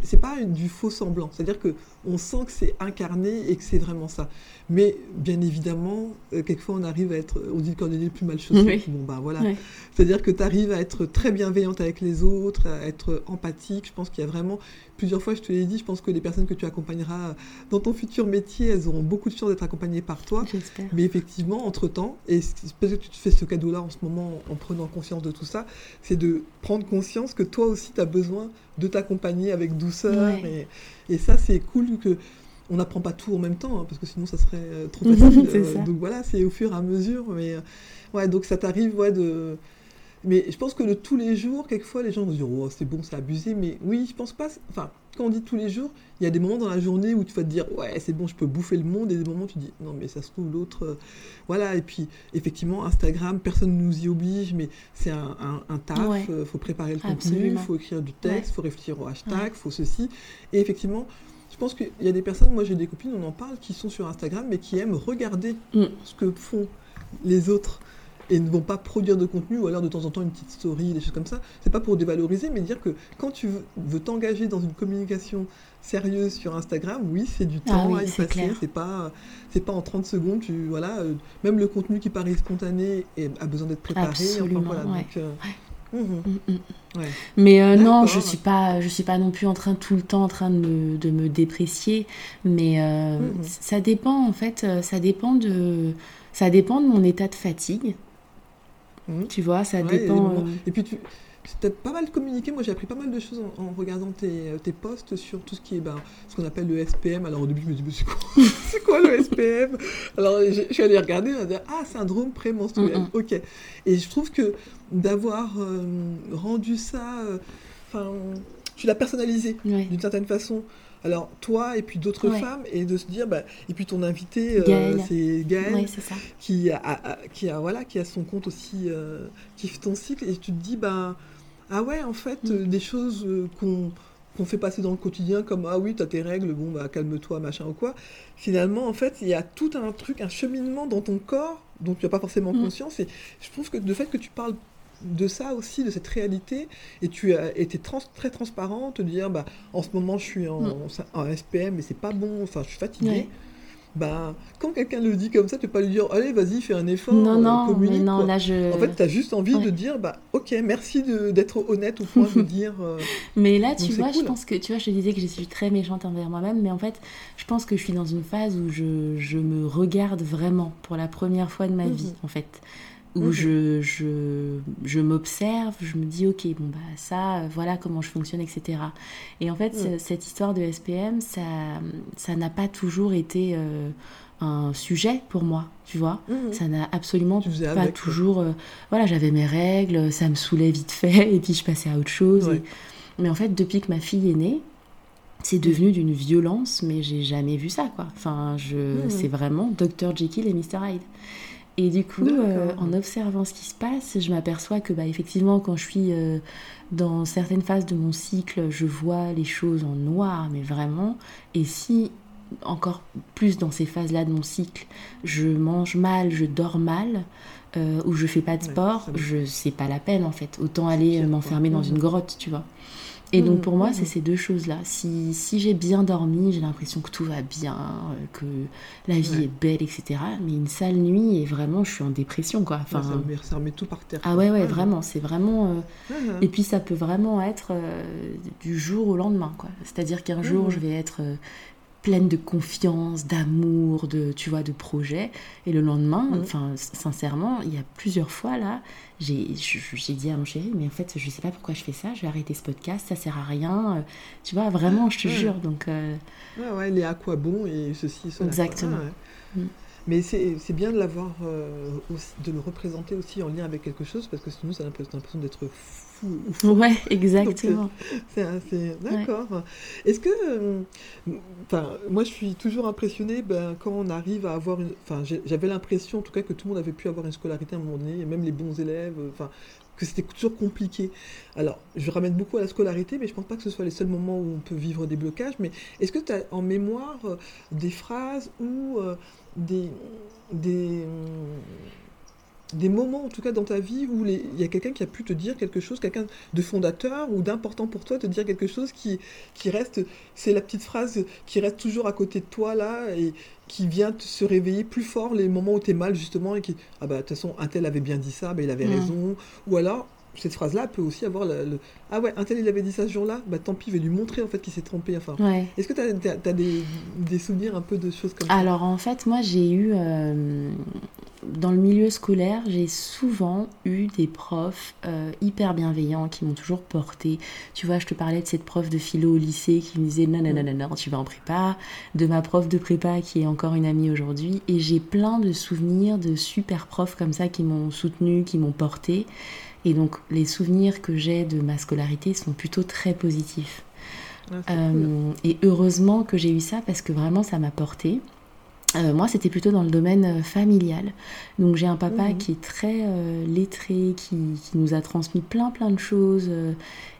c'est pas du faux semblant, c'est-à-dire que on sent que c'est incarné et que c'est vraiment ça. Mais bien évidemment, euh, quelquefois on arrive à être, on dit le cordonnier le plus mal chaussé, bon bah voilà, c'est-à-dire que tu arrives à être très bienveillante avec les autres, à être empathique, je pense qu'il y a vraiment plusieurs fois, je te l'ai dit, je pense que les personnes que tu accompagneras dans ton futur métier, elles auront beaucoup de chance d'être accompagnées par toi. Mais effectivement, entre-temps, et peut-être que tu te fais ce cadeau-là en ce moment en prenant conscience de tout ça, c'est de prendre conscience que toi aussi, tu as besoin de t'accompagner avec douceur. Et, ça, c'est cool que on n'apprend pas tout en même temps, hein, parce que sinon ça serait euh, trop facile. Euh, donc voilà, c'est au fur et à mesure. Mais euh, ouais, donc ça t'arrive ouais, de mais je pense que de tous les jours, quelquefois, les gens vont dire Oh, c'est bon, c'est abusé. Mais oui, je pense pas. Enfin, quand on dit tous les jours, il y a des moments dans la journée où tu vas te dire Ouais, c'est bon, je peux bouffer le monde. Et des moments où tu dis Non, mais ça se trouve, l'autre. Euh, voilà. Et puis, effectivement, Instagram, personne ne nous y oblige, mais c'est un, un, taf. Il euh, faut préparer le contenu, il faut écrire du texte, il faut réfléchir au hashtag, il faut ceci. Et effectivement, je pense qu'il y a des personnes, moi j'ai des copines, on en parle, qui sont sur Instagram, mais qui aiment regarder mm. ce que font les autres et ne vont pas produire de contenu ou alors de temps en temps une petite story, des choses comme ça. C'est pas pour dévaloriser, mais dire que quand tu veux, t'engager dans une communication sérieuse sur Instagram, oui, c'est du ah temps à y passer. C'est pas, c'est pas en 30 secondes. Tu, voilà, euh, même le contenu qui paraît spontané a besoin d'être préparé. Absolument, enfin, voilà, euh, mmh, mmh. Mmh, Mais euh, non, je suis pas, je suis pas non plus en train tout le temps en train de me, de me déprécier. Mais ça dépend en fait, ça dépend de, ça dépend de mon état de fatigue. Mmh. Tu vois, ça dépend. Euh, et, puis tu as pas mal communiqué. Moi, j'ai appris pas mal de choses en, regardant tes, euh, tes, posts sur tout ce qui est ben, ce qu'on appelle le SPM. Alors, au début, je me dis, mais c'est quoi, c'est quoi le SPM Alors, je suis allée regarder, on a dit, ah, syndrome prémenstruel. Mmh, mmh. Ok. Et je trouve que d'avoir euh, rendu ça. Enfin, tu l'as personnalisé d'une certaine façon alors toi et puis d'autres femmes et de se dire bah, et puis ton invité euh, c'est Gaëlle qui a, qui a voilà qui a son compte aussi euh, qui fait ton cycle et tu te dis bah ah ouais en fait mm. euh, des choses qu'on qu'on fait passer dans le quotidien comme ah oui, tu as tes règles, bon bah calme-toi, machin ou quoi. Finalement, en fait, il y a tout un truc, un cheminement dans ton corps dont tu n'as pas forcément mm. conscience. Et je trouve que le fait que tu parles de ça aussi, de cette réalité, et tu as été très transparent, te dire, bah, en ce moment, je suis en, mm. SPM, mais c'est pas bon, enfin, je suis fatiguée. Bah, quand quelqu'un le dit comme ça, tu peux pas lui dire, allez, vas-y, fais un effort, non, non, communique. non, là, je... En fait, tu as juste envie de dire, bah, ok, merci d'être honnête au point de dire. Euh, mais là, tu vois, je pense que, tu vois, je te disais que je suis très méchante envers moi-même, mais en fait, je pense que je suis dans une phase où je, je me regarde vraiment pour la première fois de ma mhm. vie, en fait où je, je, je m'observe, je me dis, ok, bon, bah ça, voilà comment je fonctionne, etc. Et en fait, cette histoire de SPM, ça ça n'a pas toujours été euh, un sujet pour moi, tu vois. Mhm. Ça n'a absolument pas toujours... Euh, voilà, j'avais mes règles, ça me saoulait vite fait, et puis je passais à autre chose. Mais en fait, depuis que ma fille est née, c'est devenu d'une violence, mais j'ai jamais vu ça, quoi. Enfin, je, c'est vraiment Dr. Jekyll et Mr. Hyde. Et du coup, euh, en observant ce qui se passe, je m'aperçois que, bah, effectivement, quand je suis euh, dans certaines phases de mon cycle, je vois les choses en noir, mais vraiment. Et si, encore plus dans ces phases-là de mon cycle, je mange mal, je dors mal, euh, ou je fais pas de sport, je c'est pas la peine en fait. Autant aller m'enfermer dans une grotte, tu vois. Et donc pour moi, c'est ces deux choses-là. Si, si j'ai bien dormi, j'ai l'impression que tout va bien, que la vie est belle, etc. Mais une sale nuit, et vraiment, je suis en dépression, quoi. Enfin, ça, remet, tout par terre. Ah ouais, ouais, vraiment. C'est vraiment... Et puis ça peut vraiment être du jour au lendemain, quoi. C'est-à-dire qu'un jour, je vais être pleine de confiance, d'amour, de tu vois, de projet. Et le lendemain, mm. enfin, sincèrement, il y a plusieurs fois là, j'ai dit à mon chéri, mais en fait, je sais pas pourquoi je fais ça. Je vais arrêter ce podcast, ça sert à rien. Euh, tu vois, vraiment, je te jure. Donc. Euh... Ouais, ouais, les à quoi bon et ceci, cela. Exactement. Mm. Mais c'est bien de l'avoir, euh, de le représenter aussi en lien avec quelque chose, parce que sinon, ça a l'impression d'être fou. Ouais, exactement. C'est d'accord. Est-ce que, euh, enfin, moi, je suis toujours impressionnée ben, quand on arrive à avoir une, enfin, j'avais l'impression, en tout cas, que tout le monde avait pu avoir une scolarité à un moment donné, et même les bons élèves, enfin, que c'était toujours compliqué. Alors, je ramène beaucoup à la scolarité, mais je ne pense pas que ce soit les seuls moments où on peut vivre des blocages. Mais est-ce que tu as en mémoire euh, des phrases ou des, des, des moments, en tout cas dans ta vie, où il y a quelqu'un qui a pu te dire quelque chose, quelqu'un de fondateur ou d'important pour toi, te dire quelque chose qui, qui reste, c'est la petite phrase qui reste toujours à côté de toi là et qui vient te se réveiller plus fort les moments où tu es mal justement et qui, ah bah de toute façon, un tel avait bien dit ça, bah, il avait raison. Ou alors, cette phrase-là peut aussi avoir le, Ah ouais, un tel il avait dit ça ce jour-là, bah tant pis, je vais lui montrer en fait qu'il s'est trompé. Enfin, Est-ce que tu as, des, des, souvenirs un peu de choses comme ça? Alors en fait, moi j'ai eu, euh, dans le milieu scolaire, j'ai souvent eu des profs euh, hyper bienveillants qui m'ont toujours porté. Tu vois, je te parlais de cette prof de philo au lycée qui me disait non, non, non, non, non, tu vas en prépa, de ma prof de prépa qui est encore une amie aujourd'hui. Et j'ai plein de souvenirs de super profs comme ça qui m'ont soutenu, qui m'ont porté. Et donc les souvenirs que j'ai de ma scolarité sont plutôt très positifs. Ah, euh, et heureusement que j'ai eu ça parce que vraiment ça m'a porté. Euh, moi, c'était plutôt dans le domaine euh, familial. Donc, j'ai un papa mhm. qui est très lettré, qui, qui, nous a transmis plein, plein de choses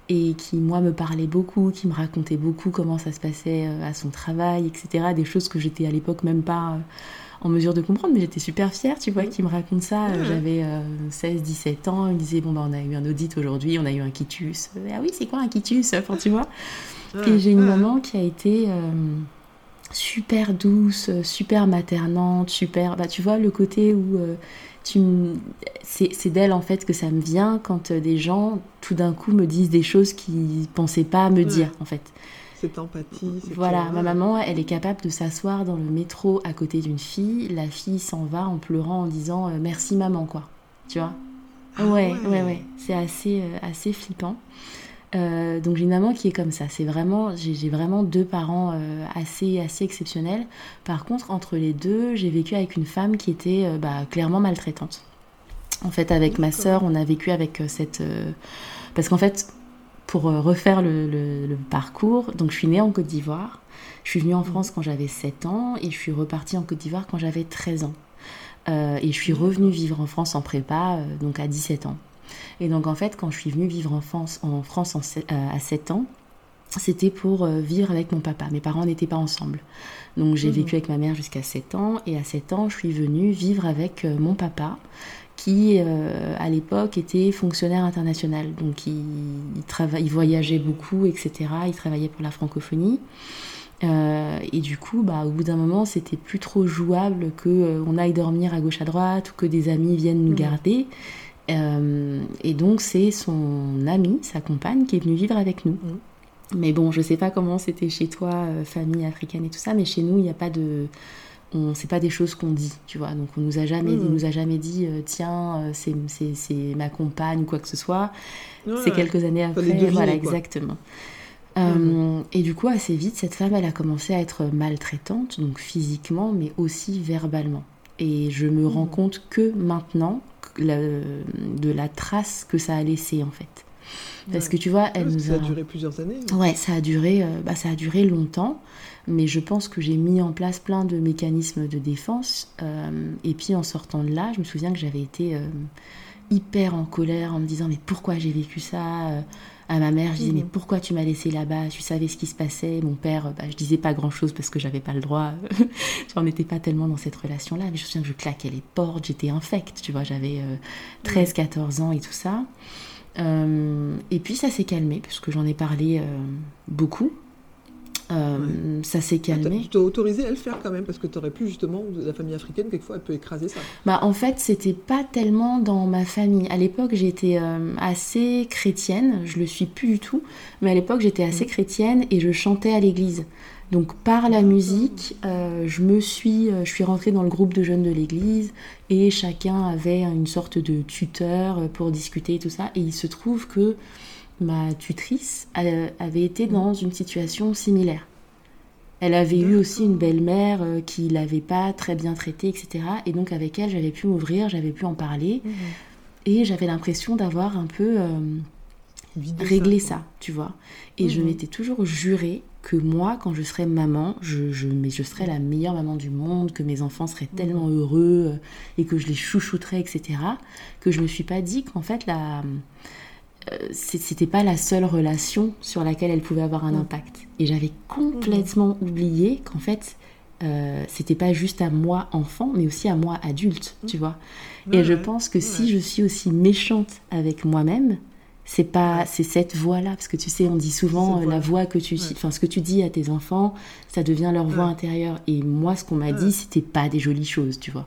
et qui, moi, me parlait beaucoup, qui me racontait beaucoup comment ça se passait à son travail, etc. Des choses que j'étais à l'époque même pas en mesure de comprendre, mais j'étais super fière, tu vois, qu'il me raconte ça. J'avais 16-17 euh, ans, il me disait, bon, bah, on a eu un audit aujourd'hui, on a eu un quitus. Ah oui, c'est quoi un quitus Enfin, tu vois. Et j'ai une maman qui a été euh, super douce, super maternante, super... Bah, tu vois, le côté où... Euh, tu c'est d'elle en fait que ça me vient quand des gens tout d'un coup me disent des choses qu'ils pensaient pas me dire en fait cette empathie. Voilà, ma maman, elle est capable de s'asseoir dans le métro à côté d'une fille. La fille s'en va en pleurant en disant euh, merci maman, quoi. Tu vois? Ah ouais, ouais, ouais, C'est assez, euh, assez flippant. Euh, donc j'ai une maman qui est comme ça. C'est vraiment, j'ai vraiment deux parents assez, assez exceptionnels. Par contre, entre les deux, j'ai vécu avec une femme qui était bah, clairement maltraitante. En fait, avec ma sœur, on a vécu avec cette, parce qu'en fait, pour euh, refaire le, parcours. Donc je suis née en Côte d'Ivoire. Je suis venue en France quand j'avais 7 ans et je suis repartie en Côte d'Ivoire quand j'avais 13 ans. Euh, et je suis revenue vivre en France en prépa, euh, donc à 17 ans. Et donc en fait, quand je suis venue vivre en France, en France à 7 ans, c'était pour vivre avec mon papa. Mes parents n'étaient pas ensemble. Donc j'ai mmh. vécu avec ma mère jusqu'à 7 ans et à 7 ans, je suis venue vivre avec mon papa qui euh, à l'époque était fonctionnaire international. Donc il, il, voyageait beaucoup, etc. Il travaillait pour la francophonie. Euh, et du coup, bah, au bout d'un moment, c'était plus trop jouable que euh, on aille dormir à gauche à droite ou que des amis viennent nous mmh. garder. et donc c'est son ami, sa compagne, qui est venue vivre avec nous. Mmh. Mais bon, je sais pas comment c'était chez toi, famille africaine et tout ça, mais chez nous, il n'y a pas de on c'est pas des choses qu'on dit tu vois. Donc on nous a jamais mmh. nous a jamais dit euh, tiens euh, c'est, c'est, ma compagne ou quoi que ce soit. C'est quelques années après voilà exactement. Euh, mmh. et du coup assez vite cette femme elle a commencé à être maltraitante donc physiquement mais aussi verbalement. Et je me rends mmh. compte que maintenant de la trace que ça a laissé en fait. Parce que tu vois elle nous ça a duré plusieurs années. Ouais ça a duré bah, ça a duré longtemps mais je pense que j'ai mis en place plein de mécanismes de défense. Euh, et puis en sortant de là, je me souviens que j'avais été euh, hyper en colère en me disant mais pourquoi j'ai vécu ça euh, à ma mère, je disais, mais mhm. pourquoi tu m'as laissé là-bas? Tu savais ce qui se passait? Mon père, bah, je disais pas grand-chose parce que j'avais pas le droit. J'en étais pas tellement dans cette relation-là. Mais je me souviens que je claquais les portes, j'étais infecte. Tu vois, j'avais 13-14 ans et tout ça. et puis ça s'est calmé, puisque j'en ai parlé beaucoup. Euh, ça s'est calmé. Tu t'es autorisé à le faire quand même parce que tu aurais pu justement, la famille africaine, quelquefois, elle peut écraser ça. Bah, en fait, c'était pas tellement dans ma famille. À l'époque, j'étais euh, assez chrétienne, je le suis plus du tout, mais à l'époque, j'étais assez mmh. chrétienne et je chantais à l'église. Donc par la musique, euh, je me suis, je suis rentrée dans le groupe de jeunes de l'église et chacun avait une sorte de tuteur pour discuter et tout ça. Et il se trouve que ma tutrice avait été dans une situation similaire. Elle avait eu aussi une belle-mère euh, qui l'avait pas très bien traitée, etc. Et donc avec elle, j'avais pu m'ouvrir, j'avais pu en parler. Mhm. Et j'avais l'impression d'avoir un peu euh, réglé ça, tu vois. Et je mhm. m'étais toujours juré que moi, quand je serais maman, je, mais je serais la meilleure maman du monde, que mes enfants seraient mhm. tellement heureux euh, et que je les chouchouterais, etc. Que je me suis pas dit qu'en fait la euh, c'était pas la seule relation sur laquelle elle pouvait avoir un mm. impact. Et j'avais complètement mm. oublié qu'en fait, euh, c'était pas juste à moi enfant, mais aussi à moi adulte, mm. tu vois. et je pense que si je suis aussi méchante avec moi-même, c'est pas c'est cette voix là parce que tu sais on dit souvent euh, la voix que tu enfin ce que tu dis à tes enfants ça devient leur voix intérieure et moi ce qu'on m'a dit c'était pas des jolies choses tu vois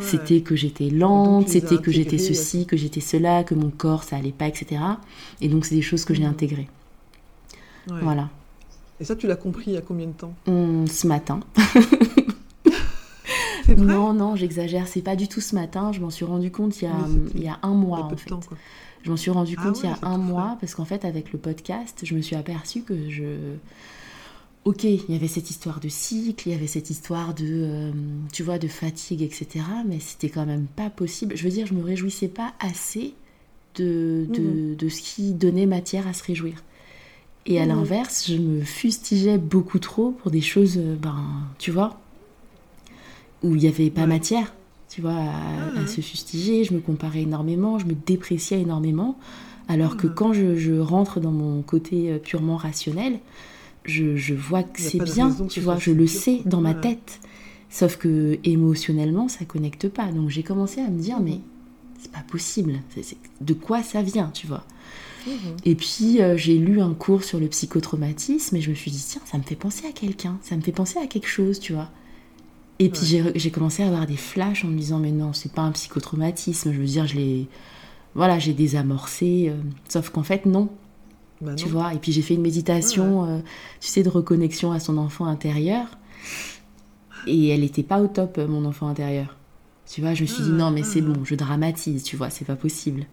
c'était que j'étais lente, c'était que j'étais ceci, que j'étais cela, que mon corps ça allait pas, etc. Et donc c'est des choses que j'ai mhm. intégrées. Voilà. Et ça, tu l'as compris il y a combien de temps? Hum, Ce matin. non, non, j'exagère. C'est pas du tout ce matin. Je m'en suis rendu compte il y a, il y a un mois, en fait. je m'en suis rendu ah compte il y a un mois, parce qu'en fait, avec le podcast, je me suis aperçue que je ok, il y avait cette histoire de cycle, il y avait cette histoire de, euh, tu vois, de fatigue, etc. Mais c'était quand même pas possible. Je veux dire, je me réjouissais pas assez de, de, mhm. de ce qui donnait matière à se réjouir. Et à mhm. l'inverse, je me fustigeais beaucoup trop pour des choses, euh, ben, tu vois, où il n'y avait pas matière, tu vois, à, à, se fustiger. Je me comparais énormément, je me dépréciais énormément. Alors que quand je, je rentre dans mon côté euh, purement rationnel, je, vois que c'est bien, tu vois, je le sais dans ma tête. Sauf que émotionnellement, ça connecte pas. Donc j'ai commencé à me dire, mais c'est pas possible. de quoi ça vient, tu vois? Mhm. Et puis euh, j'ai lu un cours sur le psychotraumatisme et je me suis dit, tiens, ça me fait penser à quelqu'un, ça me fait penser à quelque chose, tu vois? Et puis j'ai commencé à avoir des flashs en me disant, mais non, c'est pas un psychotraumatisme. Je veux dire, je l'ai. Voilà, j'ai désamorcé. Euh, sauf qu'en fait, non. Bah tu vois, et puis j'ai fait une méditation, euh, tu sais, de reconnexion à son enfant intérieur. Et elle n'était pas au top, euh, mon enfant intérieur. Tu vois, je me suis dit, non, mais c'est bon, je dramatise, tu vois, c'est pas possible.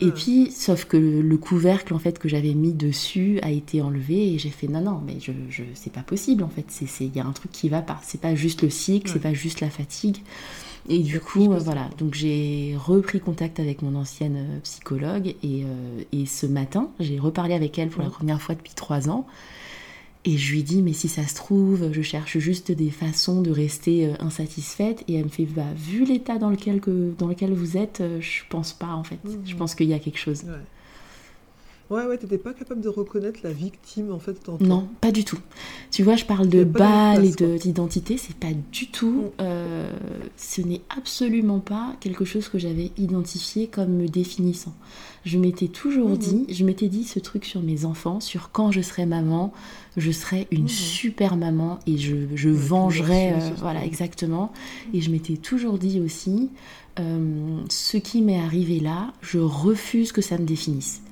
Et puis, sauf que le, couvercle, en fait, que j'avais mis dessus a été enlevé et j'ai fait, non, non, mais je, je c'est pas possible, en fait. Il y a un truc qui va pas. C'est pas juste le cycle, c'est pas juste la fatigue. Et du coup, euh, voilà, donc j'ai repris contact avec mon ancienne euh, psychologue et, euh, et ce matin, j'ai reparlé avec elle pour la première fois depuis trois ans. Et je lui dis, mais si ça se trouve, je cherche juste des façons de rester insatisfaite. Et elle me fait, bah, vu l'état dans lequel, que, dans lequel vous êtes, je pense pas en fait. Je mmh. pense qu'il y a quelque chose. Ouais, ouais, t'étais pas capable de reconnaître la victime en fait Non, pas du tout. Tu vois, je parle de balle et d'identité, c'est pas du tout. Mm. Euh, ce n'est absolument pas quelque chose que j'avais identifié comme me définissant. Je m'étais toujours mm-hmm. dit, je m'étais dit ce truc sur mes enfants, sur quand je serai maman, je serai une super maman et je, je vengerai, euh, voilà, exactement. Et je m'étais toujours dit aussi, euh, ce qui m'est arrivé là, je refuse que ça me définisse.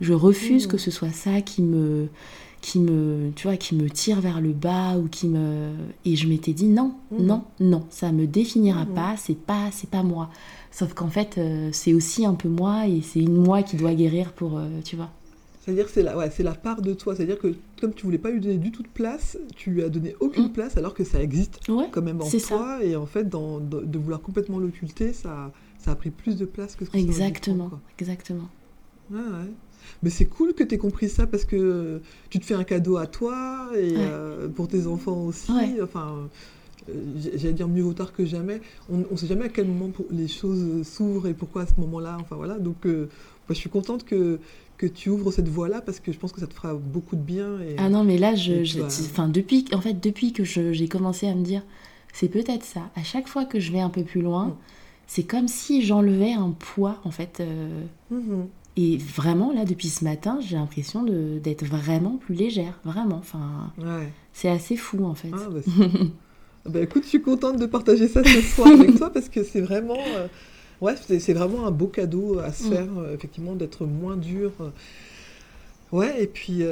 Je refuse mmh. que ce soit ça qui me, qui me, tu vois, qui me tire vers le bas ou qui me. Et je m'étais dit non, mmh. non, non, ça me définira mmh. pas, c'est pas, c'est pas moi. Sauf qu'en fait, euh, c'est aussi un peu moi et c'est une moi qui doit guérir pour, euh, tu vois. C'est-à-dire c'est la, ouais, c'est la part de toi. C'est-à-dire que comme tu voulais pas lui donner du tout de place, tu lui as donné aucune place alors que ça existe quand même en toi. Et en fait, dans, de, vouloir complètement l'occulter, ça, ça a pris plus de place que ce que Exactement, ça exactement. Ouais, ouais. Mais c'est cool que tu aies compris ça parce que tu te fais un cadeau à toi et euh, pour tes enfants aussi. Enfin, euh, j'allais dire mieux vaut tard que jamais. On ne sait jamais à quel moment les choses s'ouvrent et pourquoi à ce moment-là. Enfin voilà. Donc, euh, je suis contente que que tu ouvres cette voie-là parce que je pense que ça te fera beaucoup de bien. Et, ah non, mais là, je, enfin, depuis, en fait, depuis que j'ai commencé à me dire, c'est peut-être ça. À chaque fois que je vais un peu plus loin, mm. c'est comme si j'enlevais un poids, en fait. Mm-hmm Et vraiment, là, depuis ce matin, j'ai l'impression d'être vraiment plus légère. Vraiment. Enfin, C'est assez fou, en fait. Ah, bah, bah, écoute, je suis contente de partager ça ce soir avec toi parce que c'est vraiment. Euh, ouais, c'est vraiment un beau cadeau à se mm. faire, euh, effectivement, d'être moins dur. Ouais, et puis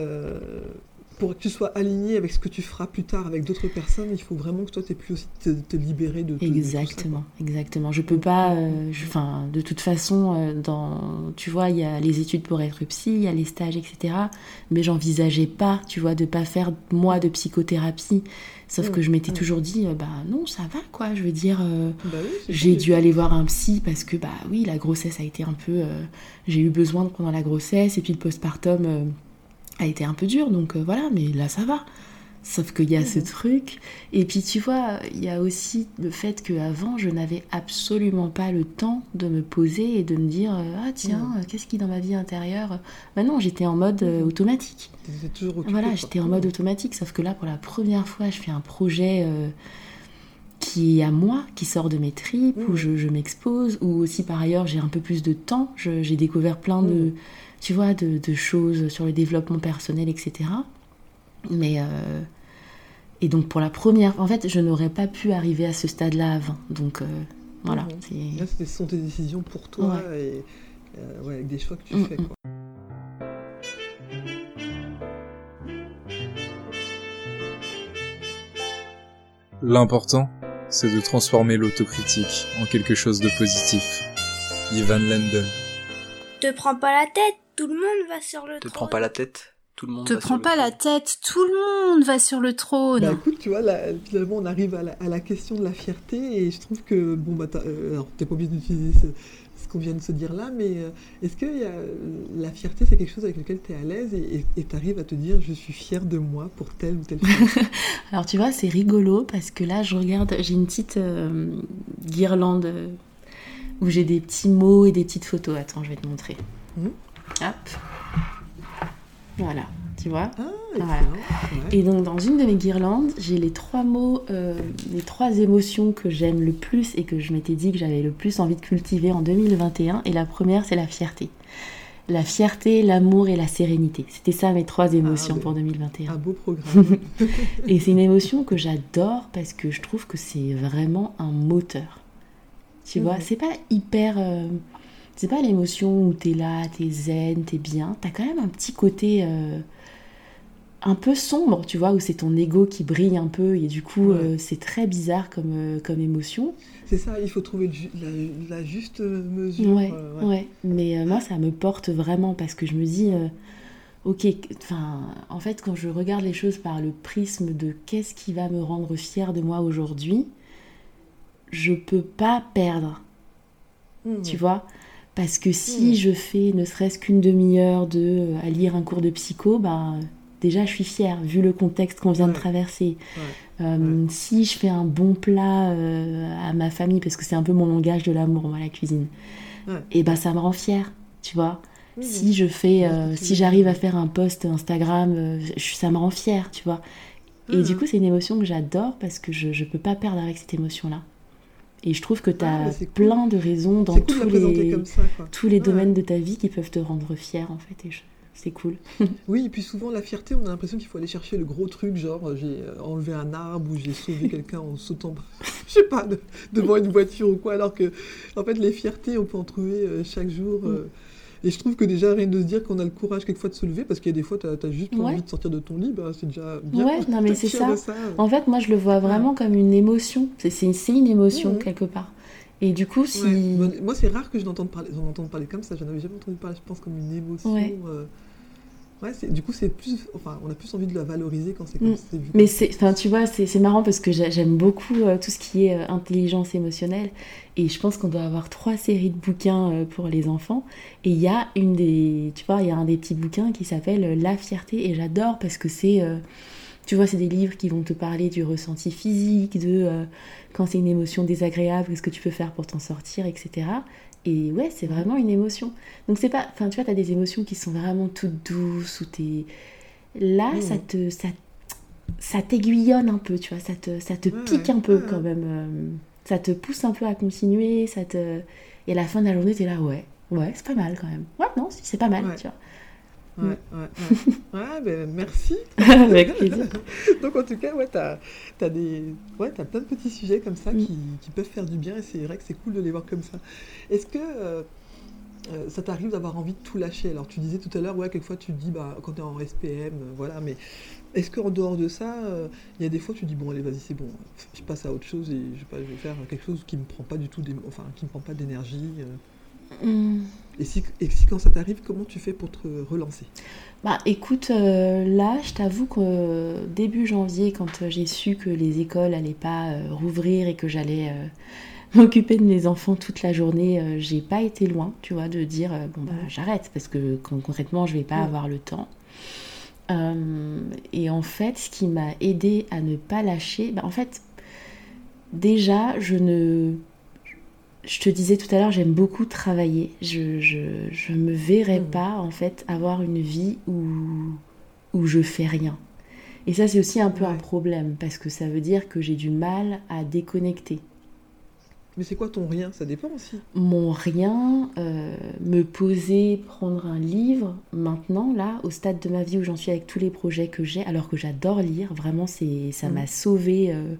pour que tu sois aligné avec ce que tu feras plus tard avec d'autres personnes, il faut vraiment que toi, tu pu aussi te, libérer de tout Exactement, exactement. Je peux pas, euh, enfin, de toute façon, euh, dans, tu vois, il y a les études pour être psy, il y a les stages, etc. Mais j'envisageais pas, tu vois, de pas faire moi de psychothérapie. Sauf que je m'étais mmh. toujours dit, euh, bah non, ça va, quoi. Je veux dire, bah j'ai dû aller voir un psy parce que, bah oui, la grossesse a été un peu. j'ai eu besoin pendant la grossesse et puis le postpartum a été un peu dur, donc euh, voilà, mais là ça va. Sauf qu'il y a ce truc. Et puis tu vois, il y a aussi le fait qu'avant, je n'avais absolument pas le temps de me poser et de me dire euh, Ah tiens, qu'est-ce qui dans ma vie intérieure Maintenant, j'étais en mode euh, automatique. Toujours voilà, j'étais en mode automatique. Sauf que là, pour la première fois, je fais un projet qui est à moi, qui sort de mes tripes, où je, m'expose, ou aussi par ailleurs, j'ai un peu plus de temps. J'ai découvert plein de tu vois, de, choses sur le développement personnel, etc. Mais. Euh, et donc, pour la première. En fait, je n'aurais pas pu arriver à ce stade-là avant. Donc, euh, voilà. Mhm. Là, ce sont tes décisions pour toi et euh, avec des choix que tu mm, fais. Mm. Quoi. L'important, c'est de transformer l'autocritique en quelque chose de positif. Ivan Lendl. Te prends pas la tête, tout le monde va sur le trône. Te prends pas la tête. Tout le monde Te prends pas la tête, tout le monde va sur le trône. Bah écoute, tu vois, finalement, on arrive à la, question de la fierté et je trouve que, bon, bah, euh, alors, t'es pas obligé d'utiliser ce, qu'on vient de se dire là, mais euh, est-ce que y a, la fierté, c'est quelque chose avec lequel tu es à l'aise et tu arrives à te dire, je suis fière de moi pour telle ou telle chose? Alors, tu vois, c'est rigolo parce que là, je regarde, j'ai une petite euh, guirlande où j'ai des petits mots et des petites photos. Attends, je vais te montrer. Mmh. Hop. Voilà, tu vois ah, Et donc dans une de mes guirlandes, j'ai les trois mots, euh, les trois émotions que j'aime le plus et que je m'étais dit que j'avais le plus envie de cultiver en 2021. Et la première, c'est la fierté. La fierté, l'amour et la sérénité. C'était ça mes trois ah, émotions pour 2021. Un beau programme. et c'est une émotion que j'adore parce que je trouve que c'est vraiment un moteur. Tu vois, c'est pas hyper... Euh, c'est pas l'émotion où t'es là, t'es zen, t'es bien. T'as quand même un petit côté euh, un peu sombre, tu vois, où c'est ton ego qui brille un peu et du coup euh, c'est très bizarre comme, euh, comme émotion. C'est ça, il faut trouver la, juste mesure. Ouais, ouais. Mais moi ça me porte vraiment parce que je me dis, ok, enfin, en fait quand je regarde les choses par le prisme de qu'est-ce qui va me rendre fière de moi aujourd'hui, je peux pas perdre. Mmh. Tu vois? Parce que si hmm. je fais ne serait-ce qu'une demi-heure de euh, à lire un cours de psycho, bah, déjà je suis fière vu le contexte qu'on vient de traverser. Euh, si je fais un bon plat euh, à ma famille, parce que c'est un peu mon langage de l'amour, moi, la cuisine, et ben ça me rend fière, tu vois. Si je fais, si j'arrive à faire un post Instagram, ça me rend fière, tu vois. Et du coup, c'est une émotion que j'adore parce que je ne peux pas perdre avec cette émotion-là. Et je trouve que tu as plein de raisons dans tous, les, tous les domaines de ta vie qui peuvent te rendre fier en fait. Et c'est cool. oui, et puis souvent la fierté, on a l'impression qu'il faut aller chercher le gros truc, genre j'ai euh, enlevé un arbre ou j'ai sauvé quelqu'un en sautant, je sais pas, devant une voiture ou quoi. Alors que, en fait, les fiertés, on peut en trouver euh, chaque jour. Mm. Et je trouve que déjà, rien de se dire qu'on a le courage quelquefois de se lever, parce qu'il y a des fois, tu as, juste envie de sortir de ton lit, bah, c'est déjà bien. Ouais, non, mais c'est ça. En fait, moi, je le vois vraiment comme une émotion. C'est une émotion, mmh. quelque part. Et du coup, si. Moi, c'est rare que je n'entende parler, parler comme ça. J'en avais jamais entendu parler, je pense, comme une émotion. Euh, Ouais, du coup, c'est plus, enfin, on a plus envie de la valoriser quand c'est comme mm. ça. Mais c'est, enfin, tu vois, c'est marrant parce que j'aime beaucoup euh, tout ce qui est euh, intelligence émotionnelle et je pense qu'on doit avoir trois séries de bouquins euh, pour les enfants. Et il y a une des, tu vois, il y a un des petits bouquins qui s'appelle La fierté et j'adore parce que c'est, tu vois, c'est des livres qui vont te parler du ressenti physique, de quand c'est une émotion désagréable, qu'est-ce que tu peux faire pour t'en sortir, etc. Et ouais, c'est vraiment une émotion. Donc c'est pas, enfin tu vois, t'as des émotions qui sont vraiment toutes douces ou t'es là, mmh. ça te, ça, ça t'aiguillonne un peu, tu vois, ça te, ça te pique un peu quand même, euh, ça te pousse un peu à continuer, ça te, et à la fin de la journée t'es là, ouais, Ouais, c'est pas mal quand même. Ouais, non, c'est pas mal, Ouais. tu vois. Ouais, ouais, ouais. Ben, merci. Avec plaisir. Donc en tout cas, ouais, t'as as des, ouais, plein de petits sujets comme ça Mm. qui, qui peuvent faire du bien et c'est vrai que c'est cool de les voir comme ça. Est-ce que euh, euh, ça t'arrive d'avoir envie de tout lâcher? Alors tu disais tout à l'heure, ouais, quelquefois tu te dis, bah, quand t'es en SPM, euh, voilà, mais est-ce qu'en dehors de ça, euh, il y a des fois tu dis, bon, allez, vas-y, c'est bon, je passe à autre chose et je, sais pas, je vais faire quelque chose qui me prend pas du tout, enfin, qui me prend pas d'énergie. euh? Et si, et si quand ça t'arrive, comment tu fais pour te relancer? Bah écoute, euh, là, je t'avoue que début janvier, quand euh, j'ai su que les écoles allaient pas euh, rouvrir et que j'allais euh, m'occuper de mes enfants toute la journée, j'ai pas été loin, tu vois, de dire bon bah j'arrête parce que con- concrètement je vais pas avoir le temps. Et en fait, ce qui m'a aidé à ne pas lâcher, bah en fait, déjà, je ne je te disais tout à l'heure, j'aime beaucoup travailler. Je, je, je me verrais Mhm. pas, en fait, avoir une vie où, où je fais rien. Et ça, c'est aussi un peu un problème, parce que ça veut dire que j'ai du mal à déconnecter. Mais c'est quoi ton rien? Ça dépend aussi. Mon rien, euh, me poser, prendre un livre, maintenant, là, au stade de ma vie où j'en suis avec tous les projets que j'ai, alors que j'adore lire, vraiment, c'est, ça Mhm. m'a sauvée euh,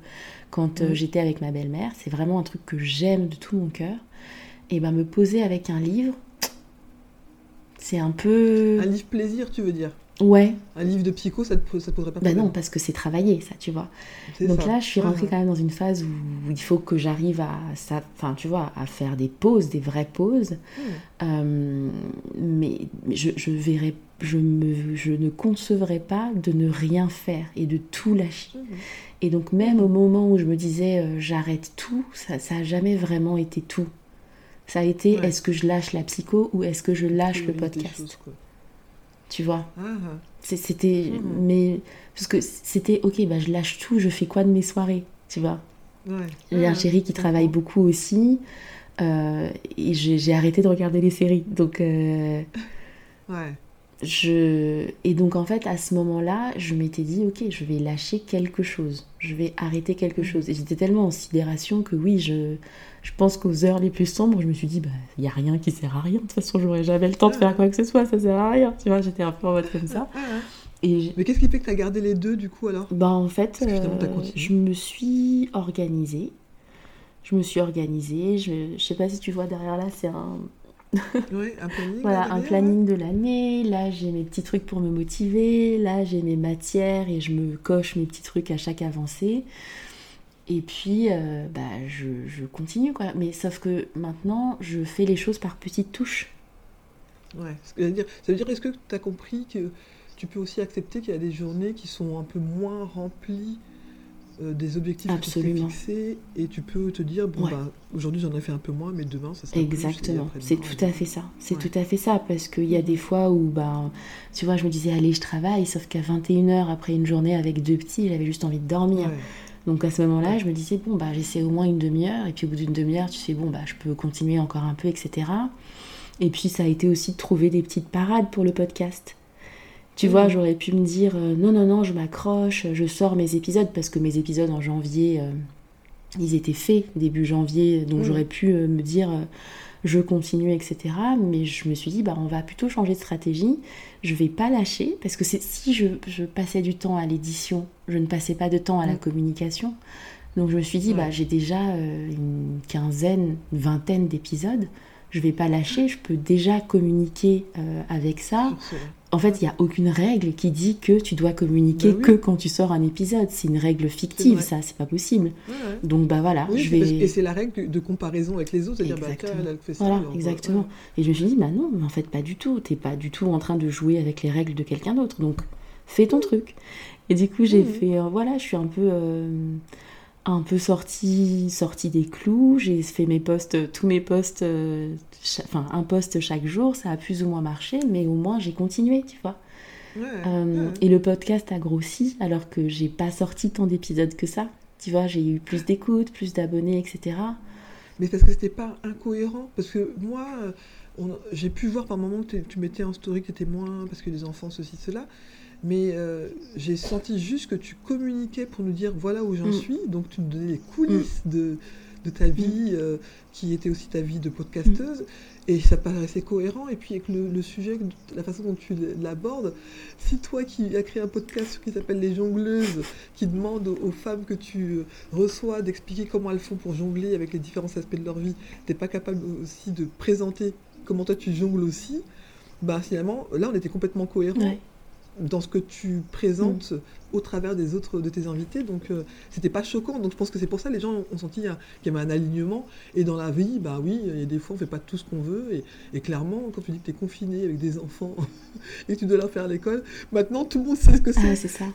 quand euh, Mhm. j'étais avec ma belle-mère. C'est vraiment un truc que j'aime de tout mon cœur. Et ben me poser avec un livre, c'est un peu... Un livre plaisir, tu veux dire? Ouais, Un livre de psycho, ça te, ça te poserait pas bah problème non, parce que c'est travaillé, ça, tu vois. Donc ça. là, je suis rentrée quand même dans une phase où il faut que j'arrive à, ça, enfin, tu vois, à faire des pauses, des vraies pauses. ouais. Euh, mais je, je verrais, je, me, je ne concevrais pas de ne rien faire et de tout lâcher. Mhm. Et donc même au moment où je me disais euh, j'arrête tout, ça, ça a jamais vraiment été tout. Ça a été Ouais. est-ce que je lâche la psycho ou est-ce que je lâche le podcast? choses. Tu vois. C'est- C'était. Mhm. Mais. Parce que c'était ok, bah je lâche tout, je fais quoi de mes soirées Tu vois ouais. Chéri qui travaille beaucoup aussi. euh, et j'ai j'ai arrêté de regarder les séries. Donc. euh, Ouais. je... Et donc en fait à ce moment-là, je m'étais dit ok, je vais lâcher quelque chose, je vais arrêter quelque Mhm. chose. Et j'étais tellement en sidération que oui, je, je pense qu'aux heures les plus sombres, je me suis dit bah il y a rien qui sert à rien. De toute façon, j'aurais jamais le temps de faire quoi que ce soit, ça sert à rien. Tu vois, j'étais un peu en mode comme ça. Ah, ah. Et j'ai- Mais qu'est-ce qui fait que tu as gardé les deux du coup alors? Bah en fait, euh, je me suis organisée. Je me suis organisée. Je, je sais pas si tu vois derrière là, c'est un, Ouais, un planning. Voilà, là, un planning de l'année. Là, j'ai mes petits trucs pour me motiver. Là, j'ai mes matières et je me coche mes petits trucs à chaque avancée. Et puis, euh, bah, je, je continue, quoi. Mais sauf que maintenant, je fais les choses par petites touches. Ouais. Dire, ça veut dire, est-ce que tu as compris que tu peux aussi accepter qu'il y a des journées qui sont un peu moins remplies euh, des objectifs que tu Absolument. fixés et tu peux te dire, bon, Ouais. bah, aujourd'hui j'en ai fait un peu moins, mais demain ça sera Exactement, c'est tout à fait ça. C'est Ouais. tout à fait ça, parce qu'il y a des fois où, ben, tu vois, je me disais, allez, je travaille, sauf qu'à 21h, après une journée avec deux petits, j'avais juste envie de dormir. Ouais. Donc à ce moment-là, je me disais, bon, bah, j'essaie au moins une demi-heure, et puis au bout d'une demi-heure, tu sais, bon, bah, je peux continuer encore un peu, etc. Et puis ça a été aussi de trouver des petites parades pour le podcast. Tu vois, j'aurais pu me dire, euh, non, non, non, je m'accroche, je sors mes épisodes, parce que mes épisodes en janvier, euh, ils étaient faits début janvier, donc Mhm. j'aurais pu euh, me dire, je continue, etc. Mais je me suis dit, bah, on va plutôt changer de stratégie. Je vais pas lâcher, parce que si je, je passais du temps à l'édition, je ne passais pas de temps à la Mhm. communication. Donc je me suis dit, Ouais. bah, j'ai déjà euh, une quinzaine, une vingtaine d'épisodes. Je vais pas lâcher, je peux déjà communiquer euh, avec ça. En fait, il n'y a aucune règle qui dit que tu dois communiquer Bah oui. que quand tu sors un épisode. C'est une règle fictive, ça, c'est pas possible. Ouais, ouais. Donc bah voilà, Oui, je parce- et vais. c'est la règle de comparaison avec les autres, c'est-à-dire, bah, elle, fait ça. Voilà, exactement. ouais. Et je me suis dit, bah non, mais en fait, pas du tout. T'es pas du tout en train de jouer avec les règles de quelqu'un d'autre. Donc, fais ton truc. Et du coup, j'ai fait, euh, voilà, je suis un peu, euh, un peu sortie, sortie des clous. J'ai fait mes posts, tous mes posts, euh, enfin, un post chaque jour. Ça a plus ou moins marché, mais au moins, j'ai continué, tu vois. Euh. Et le podcast a grossi, alors que j'ai pas sorti tant d'épisodes que ça. Tu vois, j'ai eu plus d'écoutes, plus d'abonnés, etc. Mais parce que c'était pas incohérent. Parce que moi, euh, j'ai pu voir par moments que tu mettais en story que t'étais moins parce que les enfants, ceci, cela. Mais euh, j'ai senti juste que tu communiquais pour nous dire voilà où j'en Mm. suis. Donc tu nous donnais les coulisses de, de ta vie, euh, qui était aussi ta vie de podcasteuse, et ça paraissait cohérent. Et puis avec le, le sujet, la façon dont tu l'abordes, si toi qui as créé un podcast qui s'appelle Les Jongleuses, qui demande aux, aux femmes que tu reçois d'expliquer comment elles font pour jongler avec les différents aspects de leur vie, t'es pas capable aussi de présenter comment toi tu jongles aussi, bah finalement, là on était complètement cohérent. Ouais. Dans ce que tu présentes au travers des autres de tes invités. Donc, euh, c'était pas choquant. Donc, je pense que c'est pour ça que les gens ont, ont senti qu'il y a- qu'il y avait un alignement. Et dans la vie, bah oui, il y a des fois, on fait pas tout ce qu'on veut. Et, et clairement, quand tu dis que tu es confiné avec des enfants et que tu dois leur faire l'école, maintenant, tout le monde sait ce que c'est. Ah, c'est ça.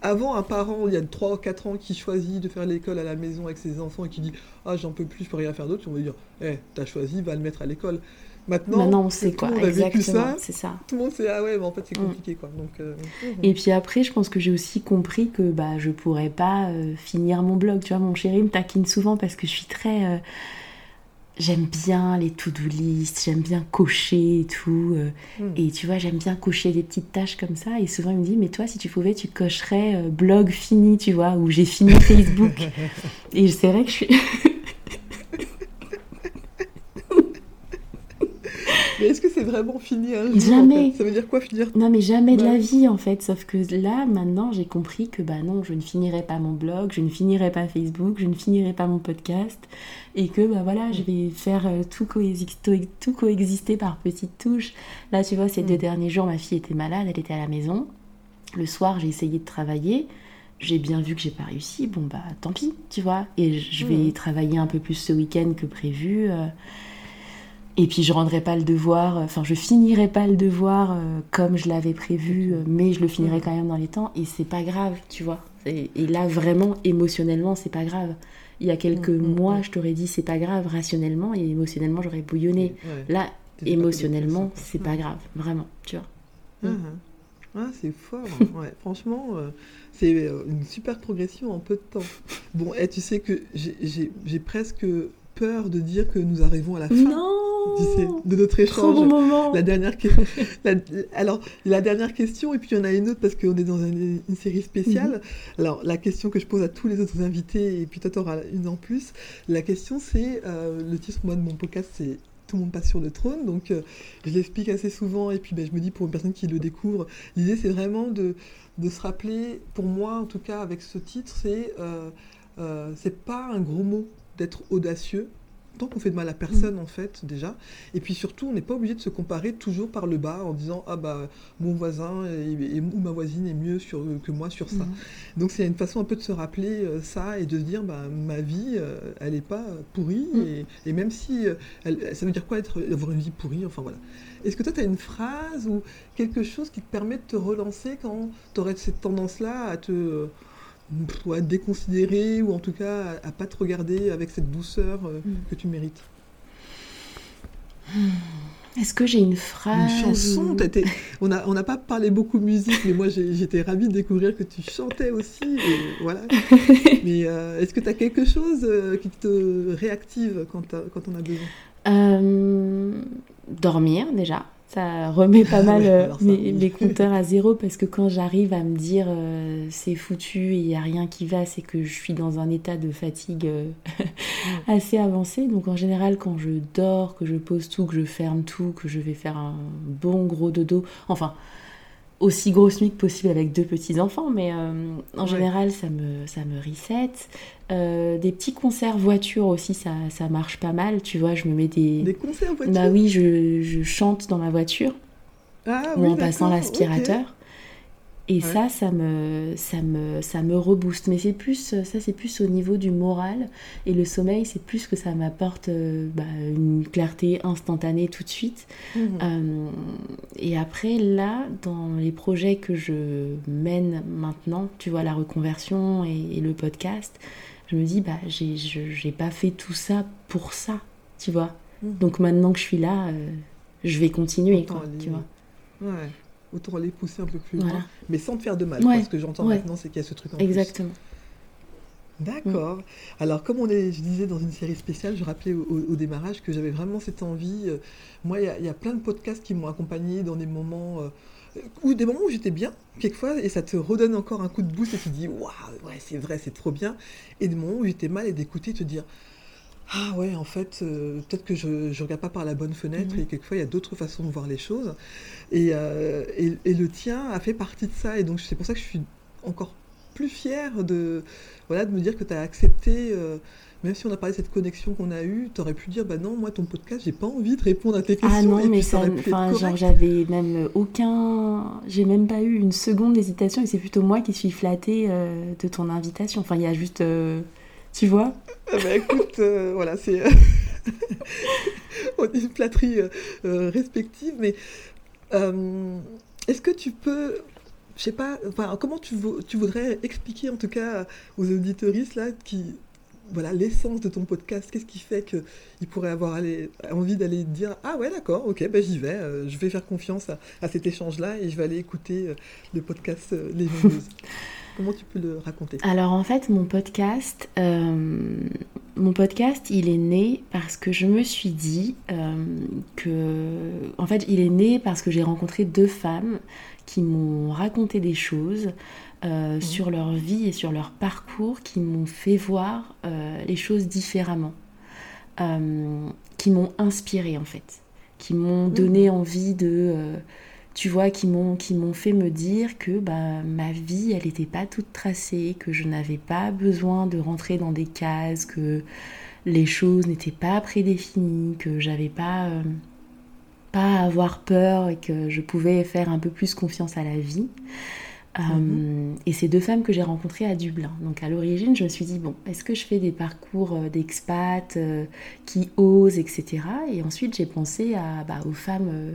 Avant, un parent, il y a 3 ou 4 ans, qui choisit de faire l'école à la maison avec ses enfants et qui dit Ah, j'en peux plus, je peux rien faire d'autre, on va lui dire Eh, t'as choisi, va le mettre à l'école. Maintenant, Maintenant, on sait quoi. Exactement, ça, c'est ça. tout le monde sait Ah ouais, mais en fait, c'est Mm. compliqué, quoi. Donc, euh, mhm. Et puis après, je pense que j'ai aussi compris que bah, je pourrais pas euh, finir mon blog. Tu vois, mon chéri me taquine souvent parce que je suis très. euh, J'aime bien les to-do list, j'aime bien cocher et tout. euh, Mm. Et tu vois, j'aime bien cocher des petites tâches comme ça. Et souvent, il me dit, mais toi, si tu pouvais, tu cocherais euh, blog fini, tu vois, ou j'ai fini Facebook. et c'est vrai que je suis. Mais est-ce que c'est vraiment fini un jour Jamais. en fait Ça veut dire quoi finir Non, mais jamais de la vie en fait. Sauf que là, maintenant, j'ai compris que bah non, je ne finirai pas mon blog, je ne finirai pas Facebook, je ne finirai pas mon podcast. Et que bah voilà, je vais faire euh, tout, coexister, tout coexister par petites touches. Là, tu vois, ces deux Mm. derniers jours, ma fille était malade, elle était à la maison. Le soir, j'ai essayé de travailler. J'ai bien vu que j'ai pas réussi. Bon, bah tant pis, tu vois. Et je vais Mm. travailler un peu plus ce week-end que prévu. euh, et puis je rendrai pas le devoir, euh, enfin je finirai pas le devoir euh, comme je l'avais prévu, euh, mais je le finirai quand même dans les temps et c'est pas grave, tu vois. Et, et là vraiment émotionnellement c'est pas grave. Il y a quelques Mm, mm, mois mm. je t'aurais dit c'est pas grave rationnellement et émotionnellement j'aurais bouillonné. Ouais. Là émotionnellement c'est pas grave, vraiment, tu vois. Ah, Mm. ah. C'est fort. hein. Ouais, franchement, euh, c'est une super progression en peu de temps. Bon, et tu sais que j'ai presque peur de dire que nous arrivons à la fin Non de notre Trop échange. bon moment La dernière, que- la- alors, la dernière question, et puis il y en a une autre parce qu'on est dans une, une série spéciale. Alors, la question que je pose à tous les autres invités, et puis toi, tu auras une en plus. La question, c'est euh, le titre moi, de mon podcast, c'est Tout le monde passe sur le trône. Donc, euh, je l'explique assez souvent, et puis ben, je me dis pour une personne qui le découvre, l'idée, c'est vraiment de, de se rappeler, pour moi en tout cas, avec ce titre, c'est euh, euh, c'est pas un gros mot d'être audacieux tant qu'on fait de mal à personne en fait déjà et puis surtout on n'est pas obligé de se comparer toujours par le bas en disant ah bah mon voisin et, et- ou ma voisine est mieux sur, que moi sur ça Mhm. donc c'est une façon un peu de se rappeler euh, ça et de se dire bah ma vie euh, elle est pas pourrie Mm. et, et même si euh, elle- ça veut dire quoi être avoir une vie pourrie enfin voilà est-ce que toi tu as une phrase ou quelque chose qui te permet de te relancer quand tu aurais cette tendance là à te pff, ouais, déconsidérer ou en tout cas à, à pas te regarder avec cette douceur euh, Mm. que tu mérites Est-ce que j'ai une phrase Une chanson, été- on n'a on pas parlé beaucoup musique, mais moi j'étais ravie de découvrir que tu chantais aussi. Et voilà. mais euh, est-ce que tu as quelque chose euh, qui te réactive quand, quand on a besoin? Dormir déjà. Ça remet pas Ah mal euh, alors ça, mes, oui. mes compteurs à zéro parce que quand j'arrive à me dire euh, c'est foutu et il n'y a rien qui va, c'est que je suis dans un état de fatigue euh, assez avancé. Donc en général, quand je dors, que je pose tout, que je ferme tout, que je vais faire un bon gros dodo, enfin aussi grosse nuit que possible avec deux petits enfants, mais en Ouais. général ça me, ça me reset. Euh, des petits concerts voiture aussi, ça, ça marche pas mal. Tu vois, je me mets des. Des concerts voiture Bah oui, je, je chante dans ma voiture Ah ou oui, en passant l'aspirateur. Et Ouais. ça, ça me, ça me, ça me rebooste. Mais c'est plus, ça c'est plus au niveau du moral. Et le sommeil, c'est plus que ça m'apporte euh, bah, une clarté instantanée tout de suite. Mhm. Euh, et après, là, dans les projets que je mène maintenant, tu vois, la reconversion et, et le podcast, je me dis, bah, j'ai, pas fait tout ça pour ça, tu vois. Mhm. Donc maintenant que je suis là, euh, je vais continuer, quoi, aller- tu vois. Ouais. Autant aller pousser un peu plus Voilà. loin, mais sans te faire de mal. Ouais, Parce que j'entends ouais. maintenant, c'est qu'il y a ce truc en plus. Exactement. D'accord. Alors, comme on est, je disais dans une série spéciale, je rappelais au, au- au démarrage que j'avais vraiment cette envie. euh, moi, il y, a- il y a plein de podcasts qui m'ont accompagné dans des moments, euh, où, des moments où j'étais bien, quelquefois, et ça te redonne encore un coup de boost et tu te dis, waouh, ouais, c'est vrai, c'est trop bien. Et des moments où j'étais mal et d'écouter, te dire, ah ouais, en fait, euh, peut-être que je ne regarde pas par la bonne fenêtre Mhm. et quelquefois il y a d'autres façons de voir les choses. Et, euh, et, et le tien a fait partie de ça. Et donc c'est pour ça que je suis encore plus fière de, voilà, de me dire que tu as accepté, euh, même si on a parlé de cette connexion qu'on a eue, tu aurais pu dire, bah non, moi ton podcast, j'ai pas envie de répondre à tes questions. Ah non, et mais ça, enfin, genre j'avais même aucun, j'ai même pas eu une seconde d'hésitation et c'est plutôt moi qui suis flattée euh, de ton invitation. Enfin, il y a juste, euh, tu vois. Ah bah écoute, euh, voilà, c'est on est une flatterie respective, mais est-ce que tu peux, je sais pas, enfin, comment tu, tu voudrais expliquer en tout cas aux auditeuristes là qui, voilà, l'essence de ton podcast, qu'est-ce qui fait qu'ils pourraient avoir envie d'aller dire ah ouais d'accord, ok, ben j'y vais, euh, je vais faire confiance à, à cet échange-là et je vais aller écouter euh, le podcast euh, Les Jongleuses. Comment tu peux le raconter? Alors en fait, mon podcast, mon podcast, il est né parce que je me suis dit que, en fait, il est né parce que j'ai rencontré deux femmes qui m'ont raconté des choses euh, sur leur vie et sur leur parcours, qui m'ont fait voir euh, les choses différemment, euh, qui m'ont inspiré en fait, qui m'ont donné envie de tu vois, qui m'ont qui m'ont fait me dire que bah, ma vie, elle n'était pas toute tracée, que je n'avais pas besoin de rentrer dans des cases, que les choses n'étaient pas prédéfinies, que j'avais pas euh, pas à avoir peur et que je pouvais faire un peu plus confiance à la vie. Euh, et ces deux femmes que j'ai rencontrées à Dublin. Donc à l'origine, je me suis dit, bon, est-ce que je fais des parcours euh, d'expats euh, qui osent, etc. Et ensuite, j'ai pensé à, bah, aux femmes euh,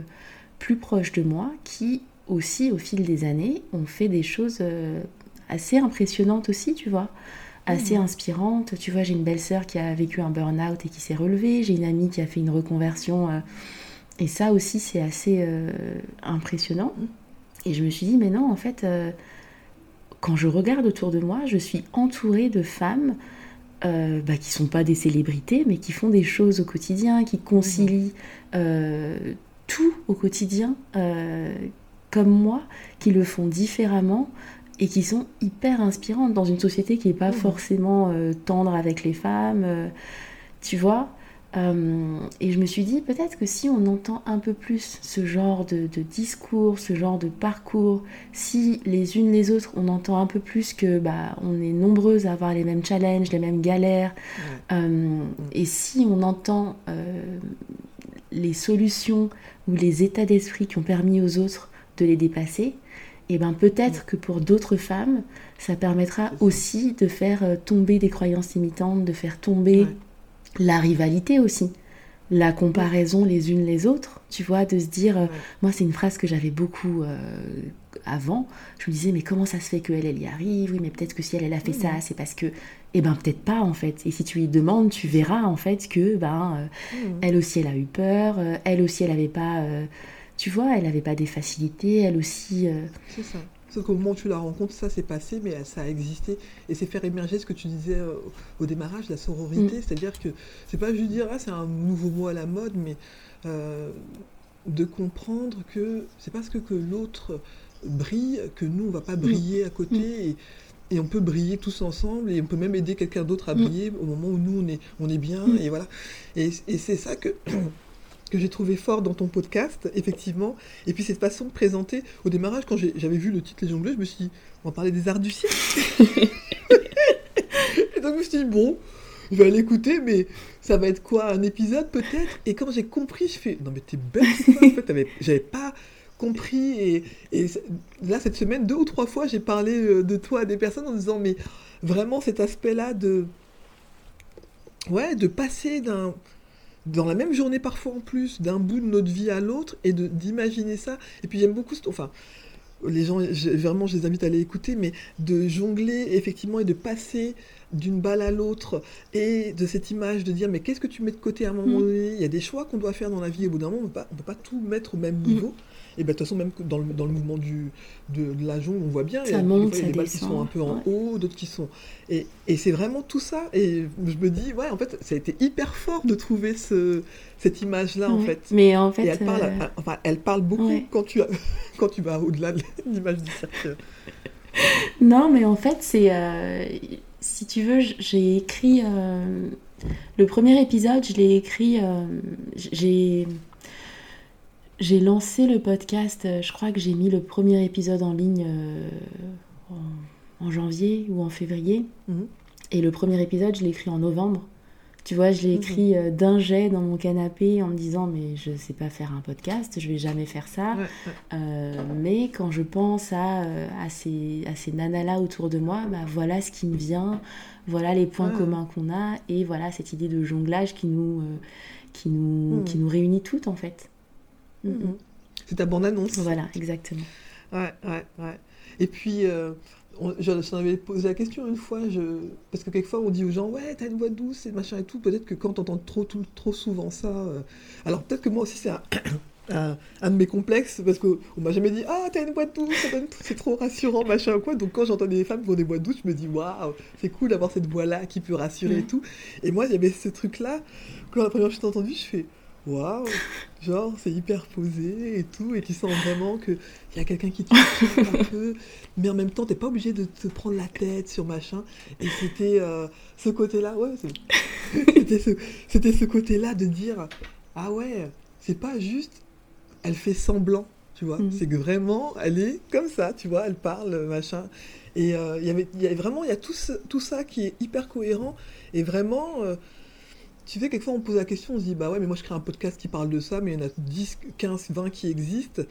plus proches de moi qui aussi, au fil des années, ont fait des choses assez impressionnantes aussi, tu vois assez inspirantes. Tu vois, j'ai une belle-sœur qui a vécu un burn-out et qui s'est relevée. J'ai une amie qui a fait une reconversion. et ça aussi, c'est assez impressionnant. Et je me suis dit, mais non, en fait, euh, quand je regarde autour de moi, je suis entourée de femmes euh, bah, qui sont pas des célébrités, mais qui font des choses au quotidien, qui concilient euh, tout au quotidien, comme moi, qui le font différemment et qui sont hyper inspirantes dans une société qui n'est pas forcément euh, tendre avec les femmes, tu vois. Euh, et je me suis dit, peut-être que si on entend un peu plus ce genre de, de discours, ce genre de parcours, si les unes les autres, on entend un peu plus que bah, on est nombreuses à avoir les mêmes challenges, les mêmes galères, euh, et si on entend euh, les solutions ou les états d'esprit qui ont permis aux autres de les dépasser, et ben peut-être que pour d'autres femmes, ça permettra aussi de faire tomber des croyances limitantes, de faire tomber la rivalité aussi, la comparaison les unes les autres, tu vois, de se dire, euh, moi c'est une phrase que j'avais beaucoup euh, avant, je me disais mais comment ça se fait qu'elle elle y arrive, oui mais peut-être que si elle elle a fait ça, c'est parce que, eh ben peut-être pas en fait, et si tu lui demandes, tu verras en fait que ben euh, elle aussi elle a eu peur, elle aussi elle avait pas, tu vois, elle avait pas des facilités, elle aussi... C'est ça. Sauf qu'au moment où tu la rencontres, ça s'est passé, mais ça a existé. Et c'est faire émerger ce que tu disais euh, au démarrage, la sororité. Mm. C'est-à-dire que c'est pas juste dire, ah, c'est un nouveau mot à la mode, mais euh, de comprendre que c'est parce que, que l'autre brille que nous, on va pas briller à côté. Et, et on peut briller tous ensemble et on peut même aider quelqu'un d'autre à Mm. briller au moment où nous, on est, on est bien. Mm. Et voilà. Et, et c'est ça que. que j'ai trouvé fort dans ton podcast, effectivement. Et puis cette façon de présenter, au démarrage, quand j'avais vu le titre Les Jongleurs, je me suis dit, on va parler des arts du siècle. et donc je me suis dit, bon, je vais aller écouter, mais ça va être quoi, un épisode peut-être? Et quand j'ai compris, je fais, non mais t'es bête, en fait, j'avais pas compris. Et, là, cette semaine, deux ou trois fois, j'ai parlé euh, de toi à des personnes en disant, mais vraiment cet aspect-là de... Ouais, de passer d'un dans la même journée parfois en plus, d'un bout de notre vie à l'autre, et d'imaginer ça. Et puis j'aime beaucoup, enfin, les gens, je- vraiment, je les invite à aller écouter, mais de jongler effectivement et de passer d'une balle à l'autre, et de cette image de dire, mais qu'est-ce que tu mets de côté à un moment Mm. donné? Il y a des choix qu'on doit faire dans la vie, et au bout d'un moment, on ne peut pas tout mettre au même niveau. Et ben, de toute façon, même dans le, dans le mouvement du, de, de la jongle, on voit bien, il y a, Ça des monte, fois, il y a ça des balles qui sont un peu en ouais. haut, d'autres qui sont... Et, et c'est vraiment tout ça, et je me dis, ouais, en fait, ça a été hyper fort de trouver ce, cette image-là, en fait. Mais en fait, Et elle parle, euh, enfin, elle parle beaucoup ouais. quand, tu as, quand tu vas au-delà de l'image du. Non, mais en fait, c'est. euh, si tu veux, j'ai écrit. euh, Le premier épisode, je l'ai écrit. euh, j'ai. J'ai lancé le podcast, je crois que j'ai mis le premier épisode en ligne en, en janvier ou en février. Mhm. Et le premier épisode, je l'ai écrit en novembre. Tu vois, je l'ai écrit euh, d'un jet dans mon canapé en me disant mais je sais pas faire un podcast, je vais jamais faire ça. Euh, mais quand je pense à, euh, à ces, à ces nanas-là autour de moi, bah, voilà ce qui me vient, voilà les points communs qu'on a, et voilà cette idée de jonglage qui nous, euh, qui nous, Mm. qui nous réunit toutes en fait. Mm, mm. Mhm. C'est ta bande-annonce. Voilà, exactement. Ouais, ouais, ouais. Et puis, euh, on- je j'en avais posé la question une fois, je... parce que quelquefois on dit aux gens, ouais, t'as une voix douce et machin et tout. Peut-être que quand t'entends trop, tout- trop souvent ça. euh, Alors peut-être que moi aussi c'est un... un- un de mes complexes, parce qu'on m'a jamais dit, ah, t'as une voix douce, c'est trop rassurant, machin ou quoi. Donc quand j'entends des femmes qui ont des voix douces, je me dis, waouh, c'est cool d'avoir cette voix-là qui peut rassurer et Ouais. tout. Et moi, il y avait ce truc-là, quand la première fois que je t'ai entendu, je fais, waouh, genre, c'est hyper posé et tout, et tu sens vraiment que il y a quelqu'un qui te touche un peu, mais en même temps, t'es pas obligé de te prendre la tête sur machin. Et c'était euh, ce côté-là, ouais, c'était ce, côté-là de dire, ah ouais, c'est pas juste, elle fait semblant, tu vois, Mhm. c'est que vraiment, elle est comme ça, tu vois, elle parle, machin. Et euh, il y avait, y vraiment, il y a tout, tout ça qui est hyper cohérent, et vraiment... euh, tu sais, quelquefois on pose la question, on se dit, bah ouais, mais moi je crée un podcast qui parle de ça, mais il y en a 10, 15, 20 qui existent,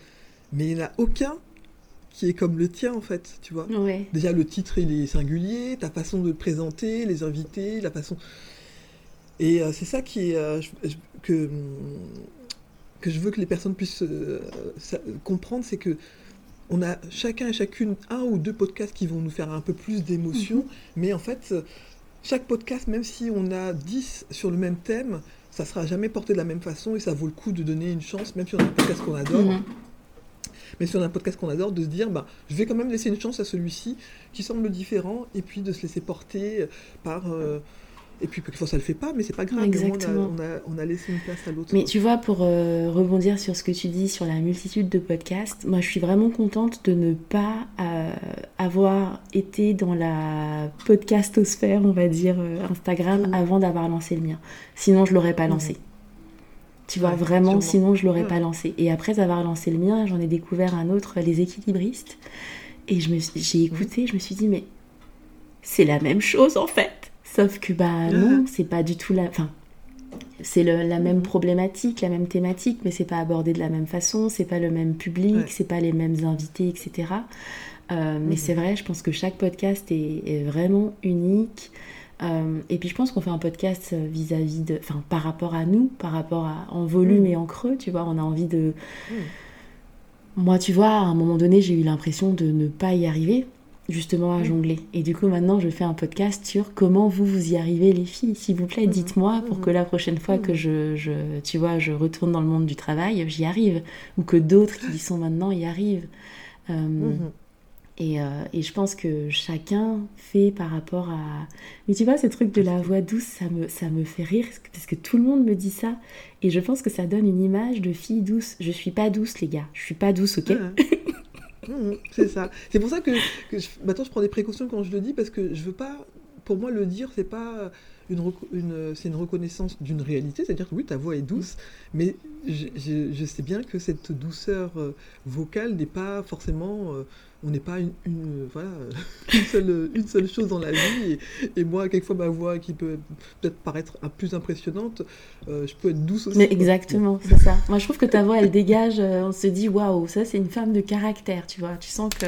mais il n'y en a aucun qui est comme le tien en fait, tu vois. Ouais. Déjà le titre il est singulier, ta façon de te présenter, les invités, la façon. Et euh, c'est ça qui est euh, je- que hum, que je veux que les personnes puissent euh, ça- comprendre, c'est que on a chacun et chacune un ou deux podcasts qui vont nous faire un peu plus d'émotion, mais en fait chaque podcast, même si on a 10 sur le même thème, ça sera jamais porté de la même façon et ça vaut le coup de donner une chance, même si on a un podcast qu'on adore Mhm. mais si on a un podcast qu'on adore, de se dire, bah, je vais quand même laisser une chance à celui-ci qui semble différent, et puis de se laisser porter par... euh, Et puis quelquefois ça le fait pas, mais c'est pas grave, Exactement. on a, on, a, on a laissé une place à l'autre. Mais tu vois, pour euh, rebondir sur ce que tu dis sur la multitude de podcasts, moi je suis vraiment contente de ne pas euh, avoir été dans la podcastosphère, on va dire, euh, Instagram, Mhm. avant d'avoir lancé le mien. Sinon, je l'aurais pas Mhm. lancé. Tu vois, Ouais, vraiment, sûrement. sinon je l'aurais Ouais. pas lancé. Et après avoir lancé le mien, j'en ai découvert un autre, Les équilibristes. Et j'ai écouté, je me suis dit, mais c'est la même chose en fait. Sauf que, bah non, c'est pas du tout la. Enfin, c'est le- la même Mhm. problématique, la même thématique, mais c'est pas abordé de la même façon, c'est pas le même public, Ouais. c'est pas les mêmes invités, etc. Euh, Mais Mhm. c'est vrai, je pense que chaque podcast est, est vraiment unique. Euh, et puis je pense qu'on fait un podcast euh, vis-à-vis de, enfin par rapport à nous, par rapport à en volume et en creux, tu vois, on a envie de. Moi, tu vois, à un moment donné, j'ai eu l'impression de ne pas y arriver, justement à Mhm. jongler. Et du coup, maintenant, je fais un podcast sur comment vous vous y arrivez, les filles. S'il vous plaît, Mhm. dites-moi pour Mhm. que la prochaine fois que Mhm. je, je, tu vois, je retourne dans le monde du travail, j'y arrive, ou que d'autres qui y sont maintenant y arrivent. Euh, et, euh, et je pense que chacun fait par rapport à... Mais tu vois, ce truc de la voix douce, ça me, ça me fait rire, parce que- tout le monde me dit ça. Et je pense que ça donne une image de fille douce. Je suis pas douce, les gars. Je suis pas douce, ok? C'est ça. C'est pour ça que, que je- maintenant je prends des précautions quand je le dis parce que je veux pas. Pour moi, le dire, c'est pas une, reco- une c'est une reconnaissance d'une réalité, c'est-à-dire que oui, ta voix est douce, mais je, je- je sais bien que cette douceur euh, vocale n'est pas forcément. euh, on n'est pas une, une, voilà, une, seule, une seule chose dans la vie. Et, et moi, quelquefois, ma voix qui peut peut-être paraître un- plus impressionnante, euh, je peux être douce aussi. Mais exactement, c'est ça. Moi, je trouve que ta voix, elle dégage. euh, on se dit, waouh, ça, c'est une femme de caractère, tu vois. Tu sens que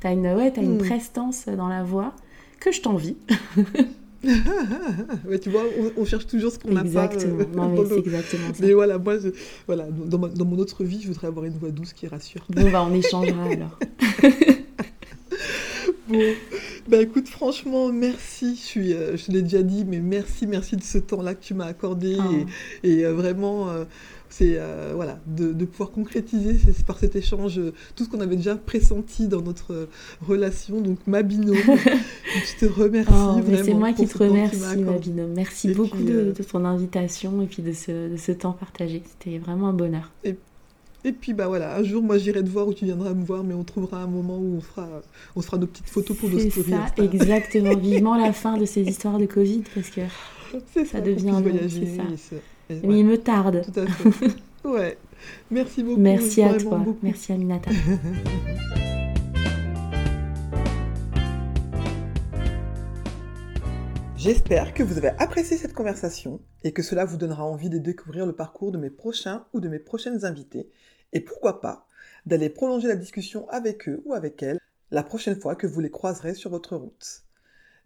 t'as une, ouais, t'as une Mm. prestance dans la voix que je t'envie. Ouais, tu vois, on, on cherche toujours ce qu'on n'a pas. Euh, Non, mais nos- exactement ça. Mais voilà, moi, je- voilà, dans, ma- dans mon autre vie, je voudrais avoir une voix douce qui rassure. Bon, bah, on échangera alors. Bon, bah écoute, franchement, merci. Je suis, euh, je l'ai déjà dit, mais merci, merci de ce temps-là que tu m'as accordé Oh. et, et, euh, vraiment, c'est euh, voilà, de, de pouvoir concrétiser c'est- par cet échange euh, tout ce qu'on avait déjà pressenti dans notre euh, relation. Donc ma binôme, je te remercie Oh, vraiment. c'est moi qui te remercie, m'as ma binôme. Merci Et beaucoup puis, de, euh, de ton invitation et puis de ce, de ce temps partagé. C'était vraiment un bonheur. Et puis bah voilà, un jour moi j'irai te voir ou tu viendras me voir, mais on trouvera un moment où on fera, on fera nos petites photos pour nos C'est stories. ça, Insta. exactement. Vivement la fin de ces histoires de Covid parce que C'est Ça ça, devient long, c'est voyagent, ça. Mais ouais, il me tarde. Tout à fait. ouais. Merci beaucoup. Merci à toi. beaucoup. Merci Aminata. J'espère que vous avez apprécié cette conversation et que cela vous donnera envie de découvrir le parcours de mes prochains ou de mes prochaines invités et pourquoi pas d'aller prolonger la discussion avec eux ou avec elles la prochaine fois que vous les croiserez sur votre route.